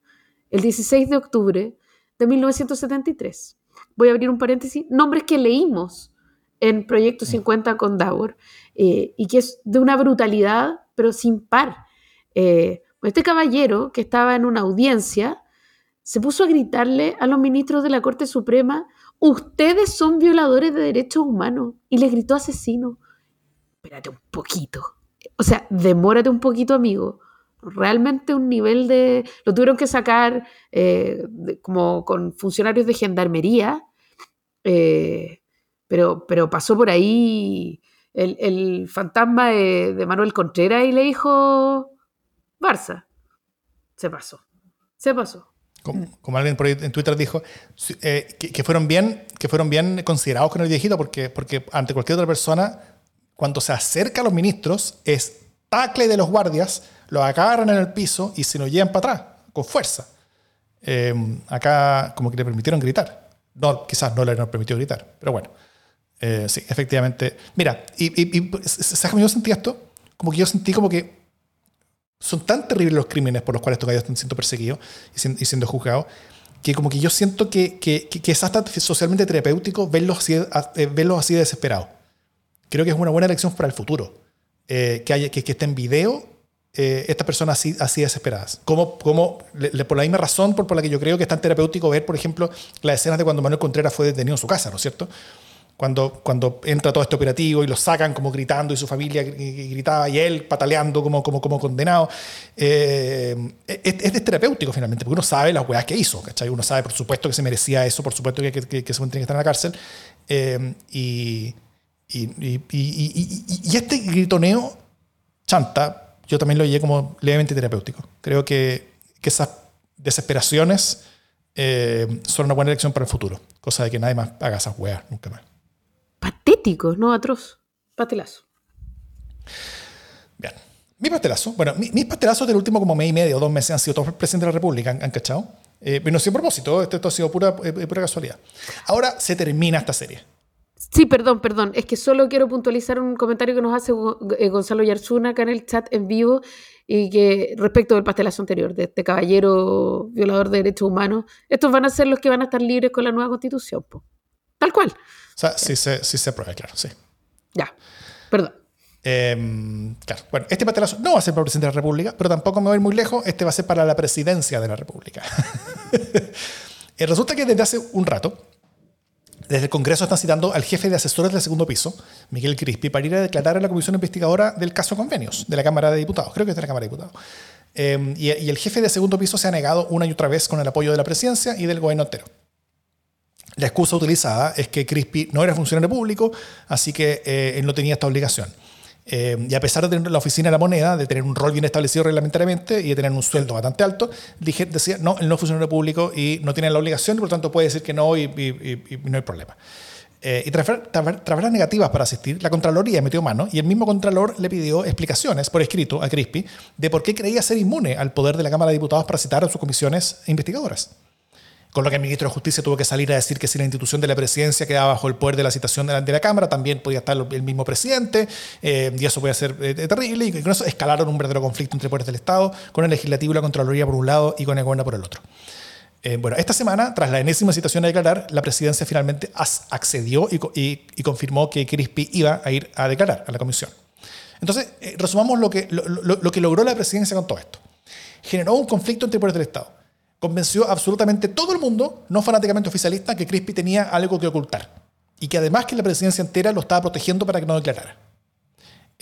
el 16 de octubre de 1973. Voy a abrir un paréntesis. Nombres que leímos en Proyecto 50 con Dauer, eh, y que es de una brutalidad, pero sin par. Eh, este caballero que estaba en una audiencia se puso a gritarle a los ministros de la Corte Suprema, ustedes son violadores de derechos humanos, y le gritó asesino. Espérate un poquito. O sea, demórate un poquito, amigo. Realmente un nivel de... Lo tuvieron que sacar eh, como con funcionarios de gendarmería. Eh, pero, pero pasó por ahí el, fantasma de, Manuel Contreras y le dijo, Barça. Se pasó, se pasó. Como, alguien por ahí en Twitter dijo, eh, que, fueron bien, que fueron bien considerados con el viejito, porque, porque ante cualquier otra persona, cuando se acerca a los ministros, es tacle de los guardias, los agarran en el piso y se lo llevan para atrás, con fuerza. Eh, acá como que le permitieron gritar. No, quizás no le han permitido gritar, pero bueno. Eh, sí, efectivamente. Mira, y, y, ¿sabes cómo yo sentí esto? Como que yo sentí como que son tan terribles los crímenes por los cuales estos gallos están siendo perseguidos y, siendo juzgados, que como que yo siento que, que, que es hasta socialmente terapéutico verlos así, eh, verlos así de desesperados. Creo que es una buena lección para el futuro. Eh, que, haya, que, que esté en video estas personas así, así desesperadas. Como, como por la misma razón por, por la que yo creo que es tan terapéutico ver, por ejemplo, las escenas de cuando Manuel Contreras fue detenido en su casa, ¿no es cierto? Cuando, cuando entra todo este operativo y lo sacan como gritando y su familia gritaba y él pataleando como, como, como condenado. Eh, es, terapéutico finalmente, porque uno sabe las weas que hizo, ¿cachai? Uno sabe, por supuesto, que se merecía eso, por supuesto que, que, se tiene que estar en la cárcel. Eh, y, y, y, este gritoneo, chanta, yo también lo oí como levemente terapéutico. Creo que, que esas desesperaciones eh, son una buena elección para el futuro, cosa de que nadie más haga esas weas nunca más patéticos, no atroz. Pastelazo. Bien. Mi pastelazo, bueno, mis pastelazos del último como mes y medio o dos meses han sido todos el presidente de la República, ¿han, cachado? Eh, pero no sin propósito, esto, ha sido pura, eh, pura casualidad. Ahora se termina esta serie. Sí, perdón, perdón. Es que solo quiero puntualizar un comentario que nos hace eh, Gonzalo Yarzuna acá en el chat en vivo y que respecto del pastelazo anterior, de este caballero violador de derechos humanos, estos van a ser los que van a estar libres con la nueva constitución. Tal cual sea, sí se, sí se aprueba, claro, sí. Ya. Perdón. Em, claro, bueno, este pastelazo no va a ser para el presidente de la República, pero tampoco me voy a ir muy lejos, este va a ser para la presidencia de la República. Eh, resulta que desde hace un rato, desde el Congreso están citando al jefe de asesores del segundo piso, Miguel Crispi, para ir a declarar a la comisión investigadora del caso convenios de la Cámara de Diputados. Creo que es de la Cámara de Diputados. Em, y, y el jefe de segundo piso se ha negado una y otra vez con el apoyo de la presidencia y del gobierno entero. La excusa utilizada es que Crispi no era funcionario público, así que eh, él no tenía esta obligación. Eh, y a pesar de tener la oficina de la moneda, de tener un rol bien establecido reglamentariamente y de tener un sueldo bastante alto, dije, decía, no, él no es funcionario público y no tiene la obligación, y por lo tanto puede decir que no y, no hay problema. Eh, y tras, las negativas para asistir, la Contraloría metió mano y el mismo Contralor le pidió explicaciones por escrito a Crispi de por qué creía ser inmune al poder de la Cámara de Diputados para citar a sus comisiones investigadoras. Con lo que el ministro de Justicia tuvo que salir a decir que si la institución de la presidencia quedaba bajo el poder de la citación de la, de la Cámara, también podía estar el mismo presidente, eh, y eso podía ser eh, terrible, y con eso escalaron un verdadero conflicto entre poderes del Estado, con el legislativo y la Contraloría por un lado y con el gobierno por el otro. Eh, bueno, esta semana, tras la enésima citación a declarar, la presidencia finalmente accedió y, co- y- y confirmó que Crispi iba a ir a declarar a la comisión. Entonces, resumamos lo que, lo que logró la presidencia con todo esto. Generó un conflicto entre poderes del Estado. Convenció absolutamente todo el mundo, no fanáticamente oficialista, que Crispi tenía algo que ocultar. Y que además que la presidencia entera lo estaba protegiendo para que no declarara.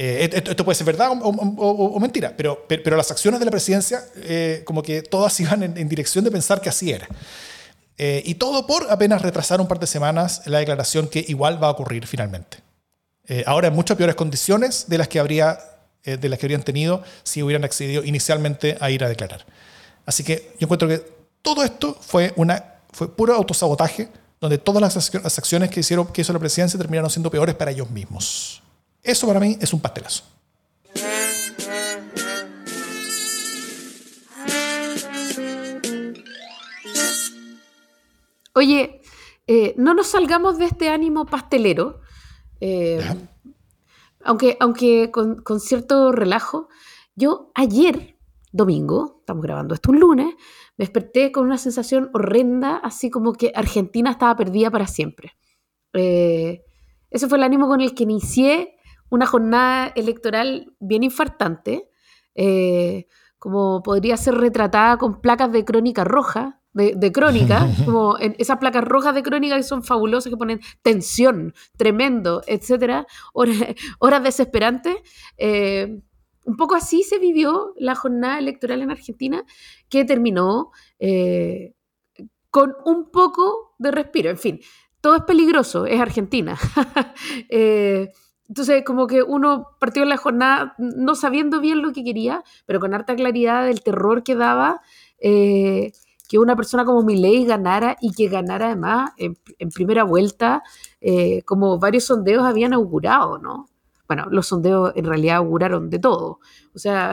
Eh, esto, puede ser verdad o, mentira, pero, pero, las acciones de la presidencia, eh, como que todas iban en, dirección de pensar que así era. Eh, y todo por apenas retrasar un par de semanas la declaración que igual va a ocurrir finalmente. Eh, ahora en muchas peores condiciones de las que habría de las que habrían tenido si hubieran accedido inicialmente a ir a declarar. Así que yo encuentro que todo esto fue una fue puro autosabotaje donde todas las, accio- las acciones que hicieron que hizo la presidencia terminaron siendo peores para ellos mismos. Eso para mí es un pastelazo. Oye, eh, no nos salgamos de este ánimo pastelero, eh, aunque, aunque con, con cierto relajo. Yo ayer, domingo, estamos grabando esto un lunes, me desperté con una sensación horrenda, así como que Argentina estaba perdida para siempre. Eh, ese fue el ánimo con el que inicié una jornada electoral bien infartante, eh, como podría ser retratada con placas de crónica roja, de, de crónica, como en esas placas rojas de crónica que son fabulosas, que ponen tensión, tremendo, etcétera, horas, horas desesperantes. Eh, un poco así se vivió la jornada electoral en Argentina, que terminó eh, con un poco de respiro. En fin, todo es peligroso, es Argentina. Eh, entonces, como que uno partió en la jornada no sabiendo bien lo que quería, pero con harta claridad del terror que daba eh, que una persona como Milei ganara y que ganara además en, primera vuelta, como varios sondeos habían augurado, ¿no? Bueno, los sondeos en realidad auguraron de todo. O sea,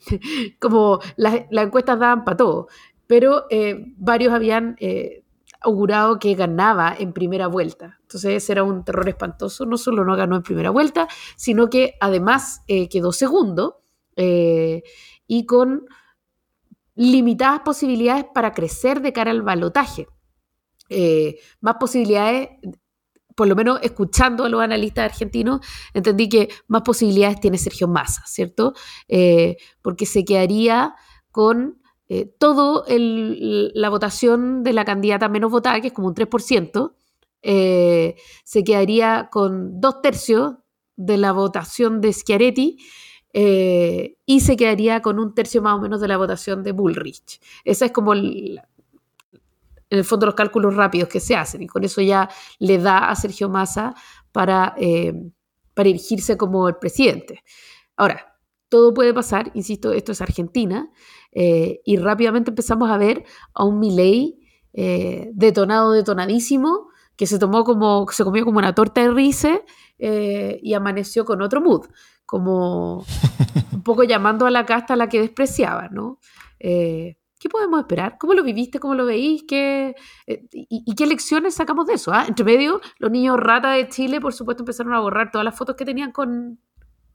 como las, encuestas daban para todo, pero eh, varios habían eh, augurado que ganaba en primera vuelta. Entonces ese era un terror espantoso. No solo no ganó en primera vuelta, sino que además eh, quedó segundo y con limitadas posibilidades para crecer de cara al balotaje. Más posibilidades, por lo menos escuchando a los analistas argentinos, entendí que más posibilidades tiene Sergio Massa, ¿cierto? Eh, porque se quedaría con eh, todo el, la votación de la candidata menos votada, que es como un 3%, eh, se quedaría con dos tercios de la votación de Schiaretti eh, y se quedaría con un tercio más o menos de la votación de Bullrich. Esa es como el, en el fondo los cálculos rápidos que se hacen y con eso ya le da a Sergio Massa para, eh, para erigirse como el presidente. Ahora, todo puede pasar, insisto, esto es Argentina, eh, y rápidamente empezamos a ver a un Milei eh, detonado, detonadísimo, que se tomó como, se comió como una torta de risa eh, y amaneció con otro mood, como un poco llamando a la casta a la que despreciaba, ¿no? Eh, ¿Qué podemos esperar? ¿Cómo lo viviste? ¿Cómo lo veís? ¿Qué, eh, y, y, qué lecciones sacamos de eso? ¿ah? Entre medio, los niños rata de Chile, por supuesto, empezaron a borrar todas las fotos que tenían con,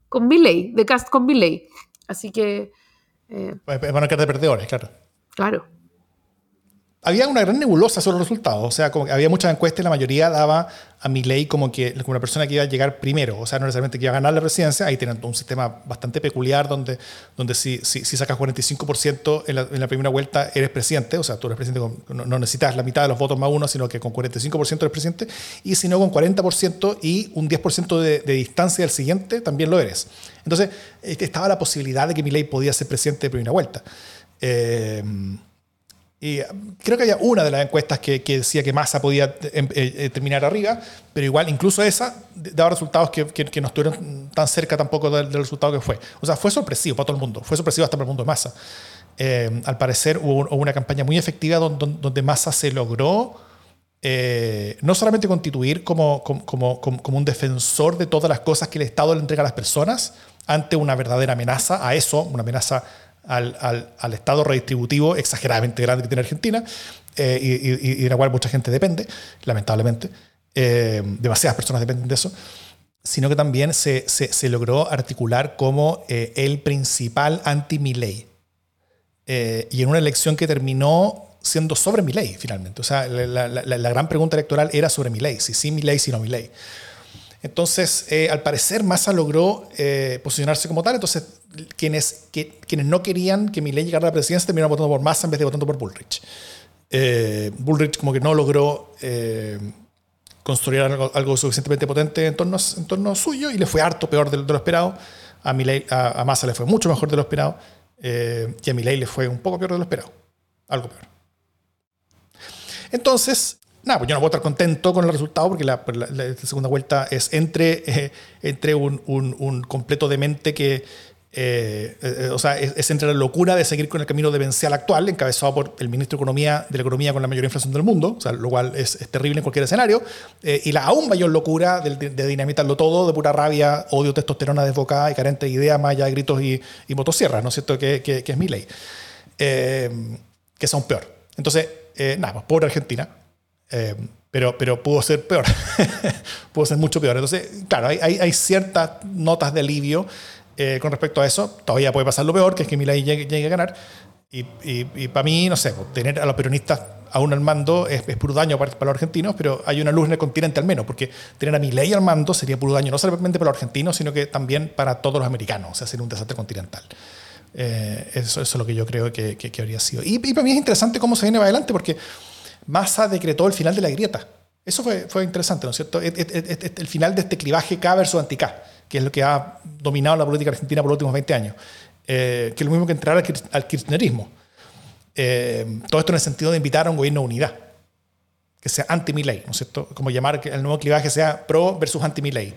con Milley, de cast con Milley. Así que... Eh, van a quedar de perdedores, claro. Claro. Había una gran nebulosa sobre los resultados. O sea, como que había muchas encuestas y la mayoría daba a Milei como que como una persona que iba a llegar primero. O sea, no necesariamente que iba a ganar la presidencia. Ahí tienen un sistema bastante peculiar donde, donde si, si, si sacas 45% en la, en la, primera vuelta eres presidente. O sea, tú eres presidente, con, no, no, necesitas la mitad de los votos más uno, sino que con 45% eres presidente. Y si no, con 40% y un 10% de, de, distancia del siguiente, también lo eres. Entonces, estaba la posibilidad de que Milei podía ser presidente de primera vuelta. Eh, um, creo que había una de las encuestas que, que decía que Massa podía eh, eh, terminar arriba, pero igual, incluso esa daba resultados que, que, que no estuvieron tan cerca tampoco del, del, resultado que fue. O sea, fue sorpresivo para todo el mundo, fue sorpresivo hasta para el mundo de Massa. Eh, al parecer hubo, hubo, una campaña muy efectiva donde, donde Massa se logró eh, no solamente constituir como, como, como, como un defensor de todas las cosas que el Estado le entrega a las personas ante una verdadera amenaza a eso, una amenaza al, al, al, estado redistributivo exageradamente grande que tiene Argentina eh, y, y, y, de la cual mucha gente depende, lamentablemente. Eh, demasiadas personas dependen de eso. Sino que también se, se, se logró articular como eh, el principal anti-Milei. Eh, y en una elección que terminó siendo sobre Milei, finalmente. O sea, la, la, la, gran pregunta electoral era sobre Milei, si sí Milei, si no Milei. Entonces, eh, al parecer, Massa logró eh, posicionarse como tal. Entonces, quienes, quienes no querían que Milei llegara a la presidencia terminaron votando por Massa en vez de votando por Bullrich. Eh, Bullrich como que no logró eh, construir algo, suficientemente potente en torno, suyo y le fue harto peor de, lo esperado. A, Milei, a, a, Massa le fue mucho mejor de lo esperado y a Milei le fue un poco peor de lo esperado. Algo peor. Entonces, nada, pues yo no puedo estar contento con el resultado porque la, la, segunda vuelta es entre, eh, entre un, un, completo demente que, eh, eh, o sea, es, es, entre la locura de seguir con el camino demencial actual, encabezado por el ministro de Economía, de la Economía con la mayor inflación del mundo, o sea, lo cual es, es terrible en cualquier escenario, eh, y la aún mayor locura de, de, dinamitarlo todo, de pura rabia, odio, testosterona desbocada y carente de idea, más allá de gritos y, y motosierras, ¿no es cierto? Que, que, que es mi ley. Eh, que aún peor. Entonces, nada, pues pobre Argentina, eh, pero, pero pudo ser peor, pudo ser mucho peor. Entonces, claro, hay, hay, hay ciertas notas de alivio eh, con respecto a eso. Todavía puede pasar lo peor, que es que Milei llegue, llegue a ganar. Y, para mí, no sé, pues, tener a los peronistas aún al mando es, es puro daño para, para, los argentinos, pero hay una luz en el continente al menos, porque tener a Milei al mando sería puro daño no solamente para los argentinos, sino que también para todos los americanos, o sea, sería un desastre continental. Eh, eso, es lo que yo creo que, que, que habría sido. Y, y, para mí es interesante cómo se viene adelante, porque Massa decretó el final de la grieta. Eso fue, interesante, ¿no es cierto? El final de este clivaje K versus anti-K, que es lo que ha dominado la política argentina por los últimos 20 años, eh, que es lo mismo que entrar al, al kirchnerismo. Eh, todo esto en el sentido de invitar a un gobierno de unidad, que sea anti-Milei, ¿no es cierto? Como llamar que el nuevo clivaje sea pro versus anti-Milei,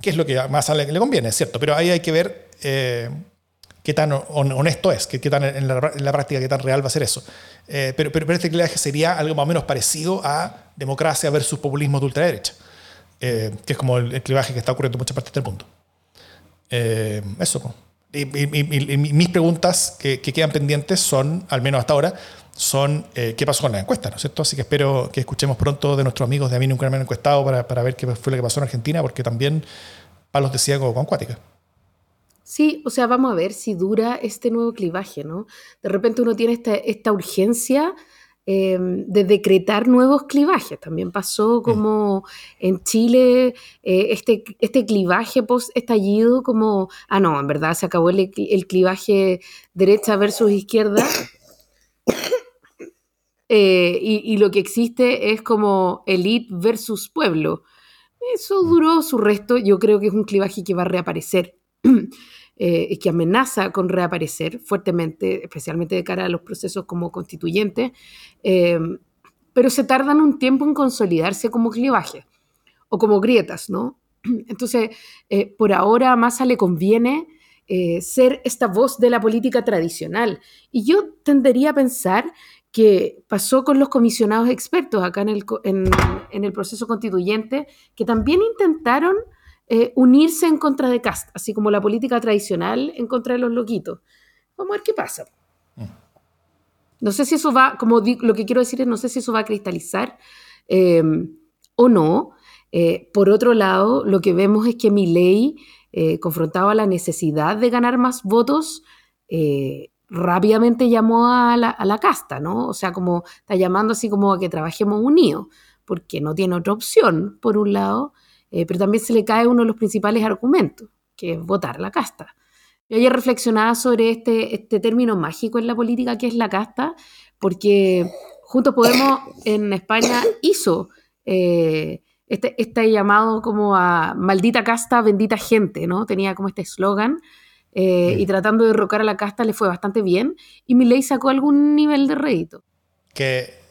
que es lo que Massa le, le, conviene, es cierto, pero ahí hay que ver eh, qué tan honesto es, qué, qué tan en la, en la, práctica, qué tan real va a ser eso. Eh, pero, pero, pero, este clivaje sería algo más o menos parecido a democracia versus populismo de ultraderecha, eh, que es como el, el, clivaje que está ocurriendo en muchas partes del mundo. Eh, eso. Y, y, y, mis preguntas que, que, quedan pendientes son, al menos hasta ahora, son eh, qué pasó con la encuesta, ¿no es cierto? Así que espero que escuchemos pronto de nuestros amigos de A mí nunca me han encuestado para, para ver qué fue lo que pasó en Argentina, porque también palos de ciego con cuática. Sí, o sea, vamos a ver si dura este nuevo clivaje, ¿no? De repente uno tiene esta, esta urgencia eh, de decretar nuevos clivajes. También pasó como en Chile eh, este, este clivaje post-estallido, como, ah, no, en verdad se acabó el, el clivaje derecha versus izquierda. eh, y, y, lo que existe es como elite versus pueblo. Eso duró su resto, yo creo que es un clivaje que va a reaparecer eh, que amenaza con reaparecer fuertemente, especialmente de cara a los procesos como constituyentes, eh, pero se tardan un tiempo en consolidarse como clivaje o como grietas, ¿no? Entonces, eh, por ahora a Massa le conviene eh, ser esta voz de la política tradicional. Y yo tendería a pensar que pasó con los comisionados expertos acá en el, en, en el proceso constituyente, que también intentaron eh, unirse en contra de Cast, así como la política tradicional en contra de los loquitos. Vamos a ver qué pasa. No sé si eso va, como lo que quiero decir es, no sé si eso va a cristalizar eh, o no. Eh, por otro lado, lo que vemos es que mi ley, eh, confrontaba la necesidad de ganar más votos, rápidamente llamó a la, a la, casta, ¿no? O sea, como está llamando así como a que trabajemos unidos, porque no tiene otra opción, por un lado, eh, pero también se le cae uno de los principales argumentos, que es votar la casta. Yo ayer reflexionaba sobre este, este término mágico en la política que es la casta, porque Juntos Podemos en España hizo eh, este, este, llamado como a maldita casta, bendita gente, ¿no? Tenía como este eslogan. Eh, y tratando de derrocar a la casta le fue bastante bien y mi ley sacó algún nivel de rédito. Que,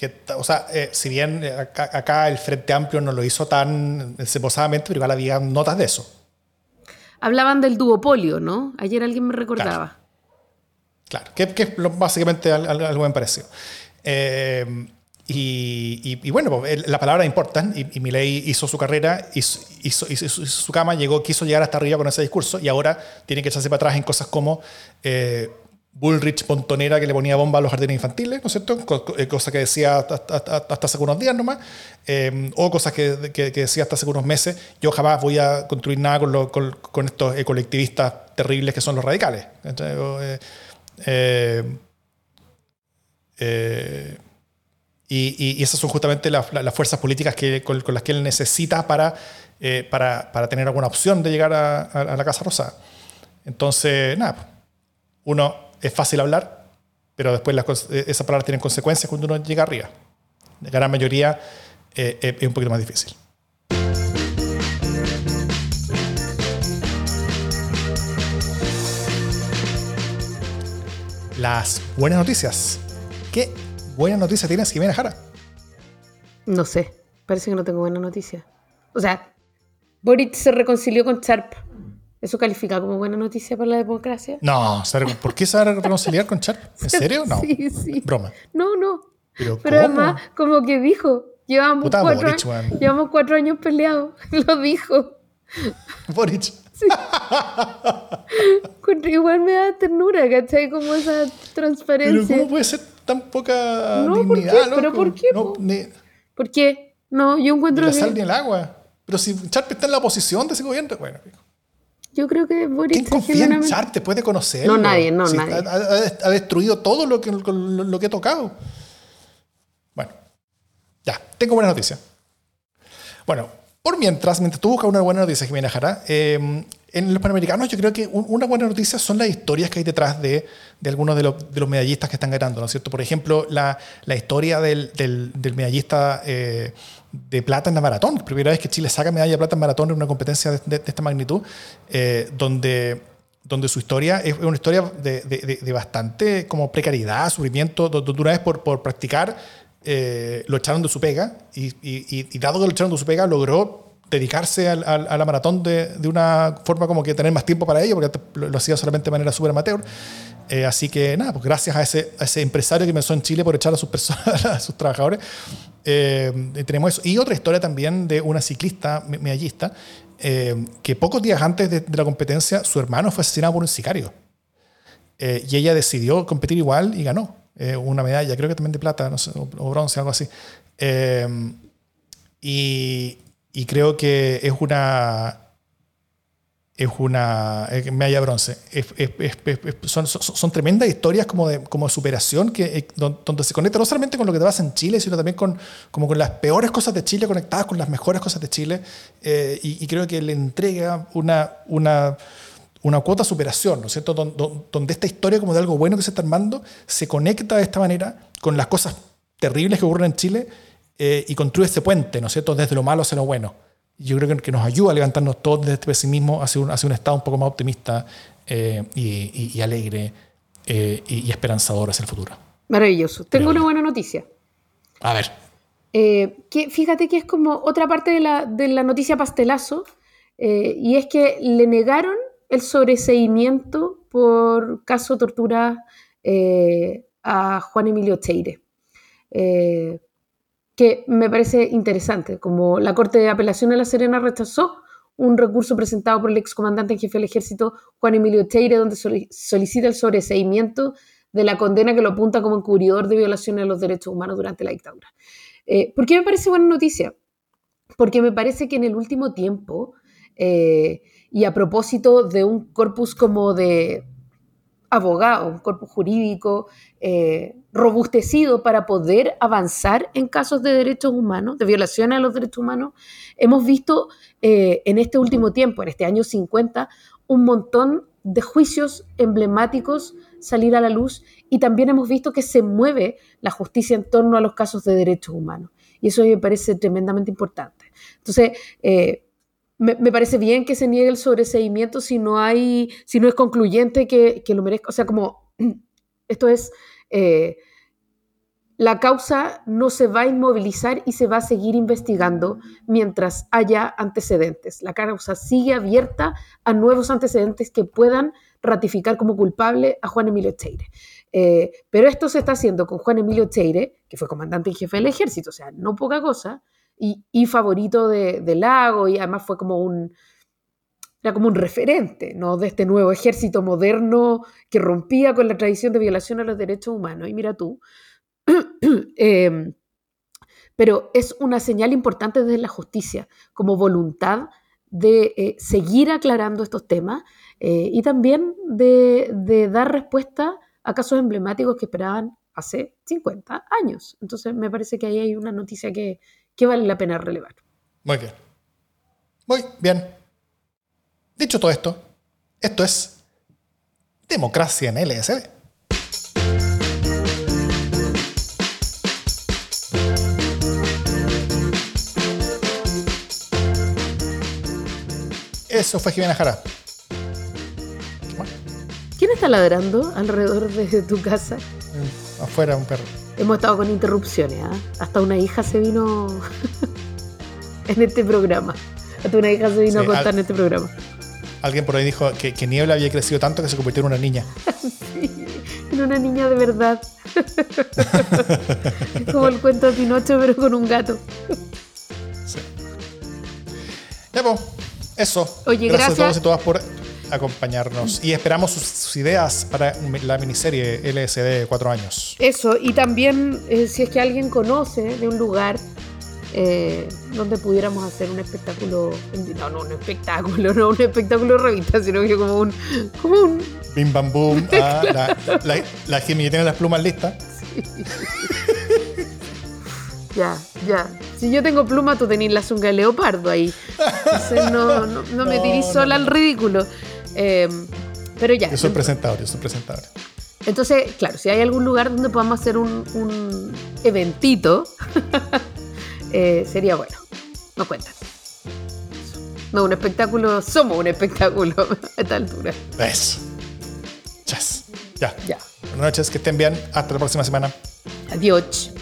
que o sea, eh, si bien acá, el Frente Amplio no lo hizo tan seposadamente, pero igual había notas de eso. Hablaban del duopolio, ¿no? Ayer alguien me recordaba. Claro, que, que, es básicamente algo, bien parecido. Eh, y, bueno, pues, la palabra importa, y, y Milei hizo su carrera, hizo, hizo, su cama, llegó, quiso llegar hasta arriba con ese discurso, y ahora tiene que echarse para atrás en cosas como eh, Bullrich Pontonera que le ponía bomba a los jardines infantiles, ¿no es cierto? Eh, cosa que decía hasta, hace unos días nomás, o cosas que, decía hasta hace unos meses, yo jamás voy a construir nada con, estos colectivistas terribles que son los radicales. eh, eh, y, esas son justamente las, fuerzas políticas que, con, las que él necesita para, para, tener alguna opción de llegar a, la Casa Rosada. Entonces, nada, uno es fácil hablar, pero después las, eh, esas palabras tienen consecuencias cuando uno llega arriba. La gran mayoría es un poquito más difícil. Las buenas noticias. ¿Qué buena noticia tienes, Jimena Jara? No sé, parece que no tengo buena noticia. O sea, Boric se reconcilió con Sharp. ¿Eso califica como buena noticia para la democracia? No, ¿por qué se va a reconciliar con Sharp? ¿En serio? No. Sí, sí. Broma. No, no. Pero, además, como que dijo, llevamos, cuatro, años, llevamos cuatro años peleados. Lo dijo. Boric. Sí. Igual me da ternura, ¿cachai? Como esa transparencia. Pero ¿cómo puede ser tan poca no, dignidad, ¿Pero por qué? No, ¿Por qué? No, yo encuentro ni la sal ni el agua. Pero si Charte está en la oposición de ese gobierno, bueno. Yo creo que Boris... ¿Quién confía en Charte? ¿Puede conocerlo? No, nadie, no, nadie. Ha, destruido todo lo que, lo, que he tocado. Bueno, ya, tengo buena noticia. Bueno, por mientras, mientras tú buscas una buena noticia, Jimena Jara, eh, en los Panamericanos yo creo que una buena noticia son las historias que hay detrás de, de algunos de los, de los, medallistas que están ganando, ¿no es cierto? Por ejemplo, la, la historia del, del, del medallista eh, de plata en la maratón. Primera vez que Chile saca medalla de plata en maratón en una competencia de, de esta magnitud, eh, donde, donde su historia es una historia de, de bastante como precariedad, sufrimiento, donde una vez por, por practicar eh, lo echaron de su pega y, y, y dado que lo echaron de su pega logró dedicarse a la maratón de, de, una forma como que tener más tiempo para ello, porque lo, hacía solamente de manera súper amateur. Eh, así que nada, pues gracias a ese, a ese empresario que pensó en Chile por echar a sus, personas, a sus trabajadores, eh, tenemos eso. Y otra historia también de una ciclista medallista, eh, que pocos días antes de, la competencia su hermano fue asesinado por un sicario. y ella decidió competir igual y ganó una medalla, creo que también de plata, no sé, o bronce, algo así. y creo que es una es una medalla bronce. son, tremendas historias como de, como de superación que, eh, donde se conecta no solamente con lo que te pasa en Chile, sino también con, como con las peores cosas de Chile conectadas con las mejores cosas de Chile. Eh, y, creo que le entrega una, una, una cuota superación, ¿no es cierto? Donde, donde esta historia como de algo bueno que se está armando se conecta de esta manera con las cosas terribles que ocurren en Chile eh, y construye ese puente, ¿no es cierto?, desde lo malo hacia lo bueno. Yo creo que, nos ayuda a levantarnos todos desde este pesimismo hacia un, hacia un estado un poco más optimista eh, y, alegre eh, y, esperanzador hacia el futuro. Maravilloso. Tengo una buena noticia. A ver. que, fíjate que es como otra parte de la, de la noticia pastelazo, y es que le negaron el sobreseimiento por caso tortura a Juan Emilio Cheire que me parece interesante, como la Corte de Apelación de La Serena rechazó un recurso presentado por el excomandante en jefe del ejército Juan Emilio Teire, donde solicita el sobreseimiento de la condena que lo apunta como encubridor de violaciones de los derechos humanos durante la dictadura. Eh, ¿Por qué me parece buena noticia? Porque me parece que en el último tiempo, eh, y a propósito de un corpus como de abogado, un cuerpo jurídico eh, robustecido para poder avanzar en casos de derechos humanos, de violaciones a los derechos humanos. Hemos visto eh, en este último tiempo, en este año 50, un montón de juicios emblemáticos salir a la luz y también hemos visto que se mueve la justicia en torno a los casos de derechos humanos. Y eso me parece tremendamente importante. Entonces, eh, me, parece bien que se niegue el sobreseimiento si no hay, si no es concluyente que, lo merezca. O sea, como esto es, eh, la causa no se va a inmovilizar y se va a seguir investigando mientras haya antecedentes. La causa sigue abierta a nuevos antecedentes que puedan ratificar como culpable a Juan Emilio Cheire. Eh, pero esto se está haciendo con Juan Emilio Cheire, que fue comandante y jefe del ejército, o sea, no poca cosa, y, favorito de, Lago y además fue como un, era como un referente ¿no? de este nuevo ejército moderno que rompía con la tradición de violación a los derechos humanos. Y mira tú, em, pero es una señal importante desde la justicia, como voluntad de eh, seguir aclarando estos temas eh, y también de, de, dar respuesta a casos emblemáticos que esperaban hace 50 años. Entonces me parece que ahí hay una noticia que, que vale la pena relevar. Muy bien. Muy bien. Dicho todo esto, esto es democracia en LSD. Eso fue Jimena Jara. ¿Quién está ladrando alrededor de tu casa? Afuera un perro. Hemos estado con interrupciones, ¿ah? Hasta una hija se vino en este programa. Hasta una hija se vino a contar en este programa. Alguien por ahí dijo que, Niebla había crecido tanto que se convirtió en una niña. sí, en una niña de verdad. es como el cuento de Pinocho, pero con un gato. sí. Ya, pues, eso. Oye, gracias, gracias. a todos y todas por acompañarnos y esperamos sus, ideas para la miniserie LSD de cuatro años. Eso, y también eh, si es que alguien conoce de un lugar eh, donde pudiéramos hacer un espectáculo, no, no un espectáculo, no un espectáculo de revista, sino que como un... Como un... Bim bam boom, ah, la, la, la tiene las plumas listas. Ya, ya. Si yo tengo pluma, tú tenés la zunga de leopardo ahí. Entonces no, no, me tirís sola al ridículo. Em, pero ya. Yo soy presentador, yo soy presentador. Entonces, claro, si hay algún lugar donde podamos hacer un, eventito, eh, sería bueno. No cuentan. No, un espectáculo, somos un espectáculo a esta altura. Eso. Chas. Ya. Ya. Buenas noches, que estén bien. Hasta la próxima semana. Adiós.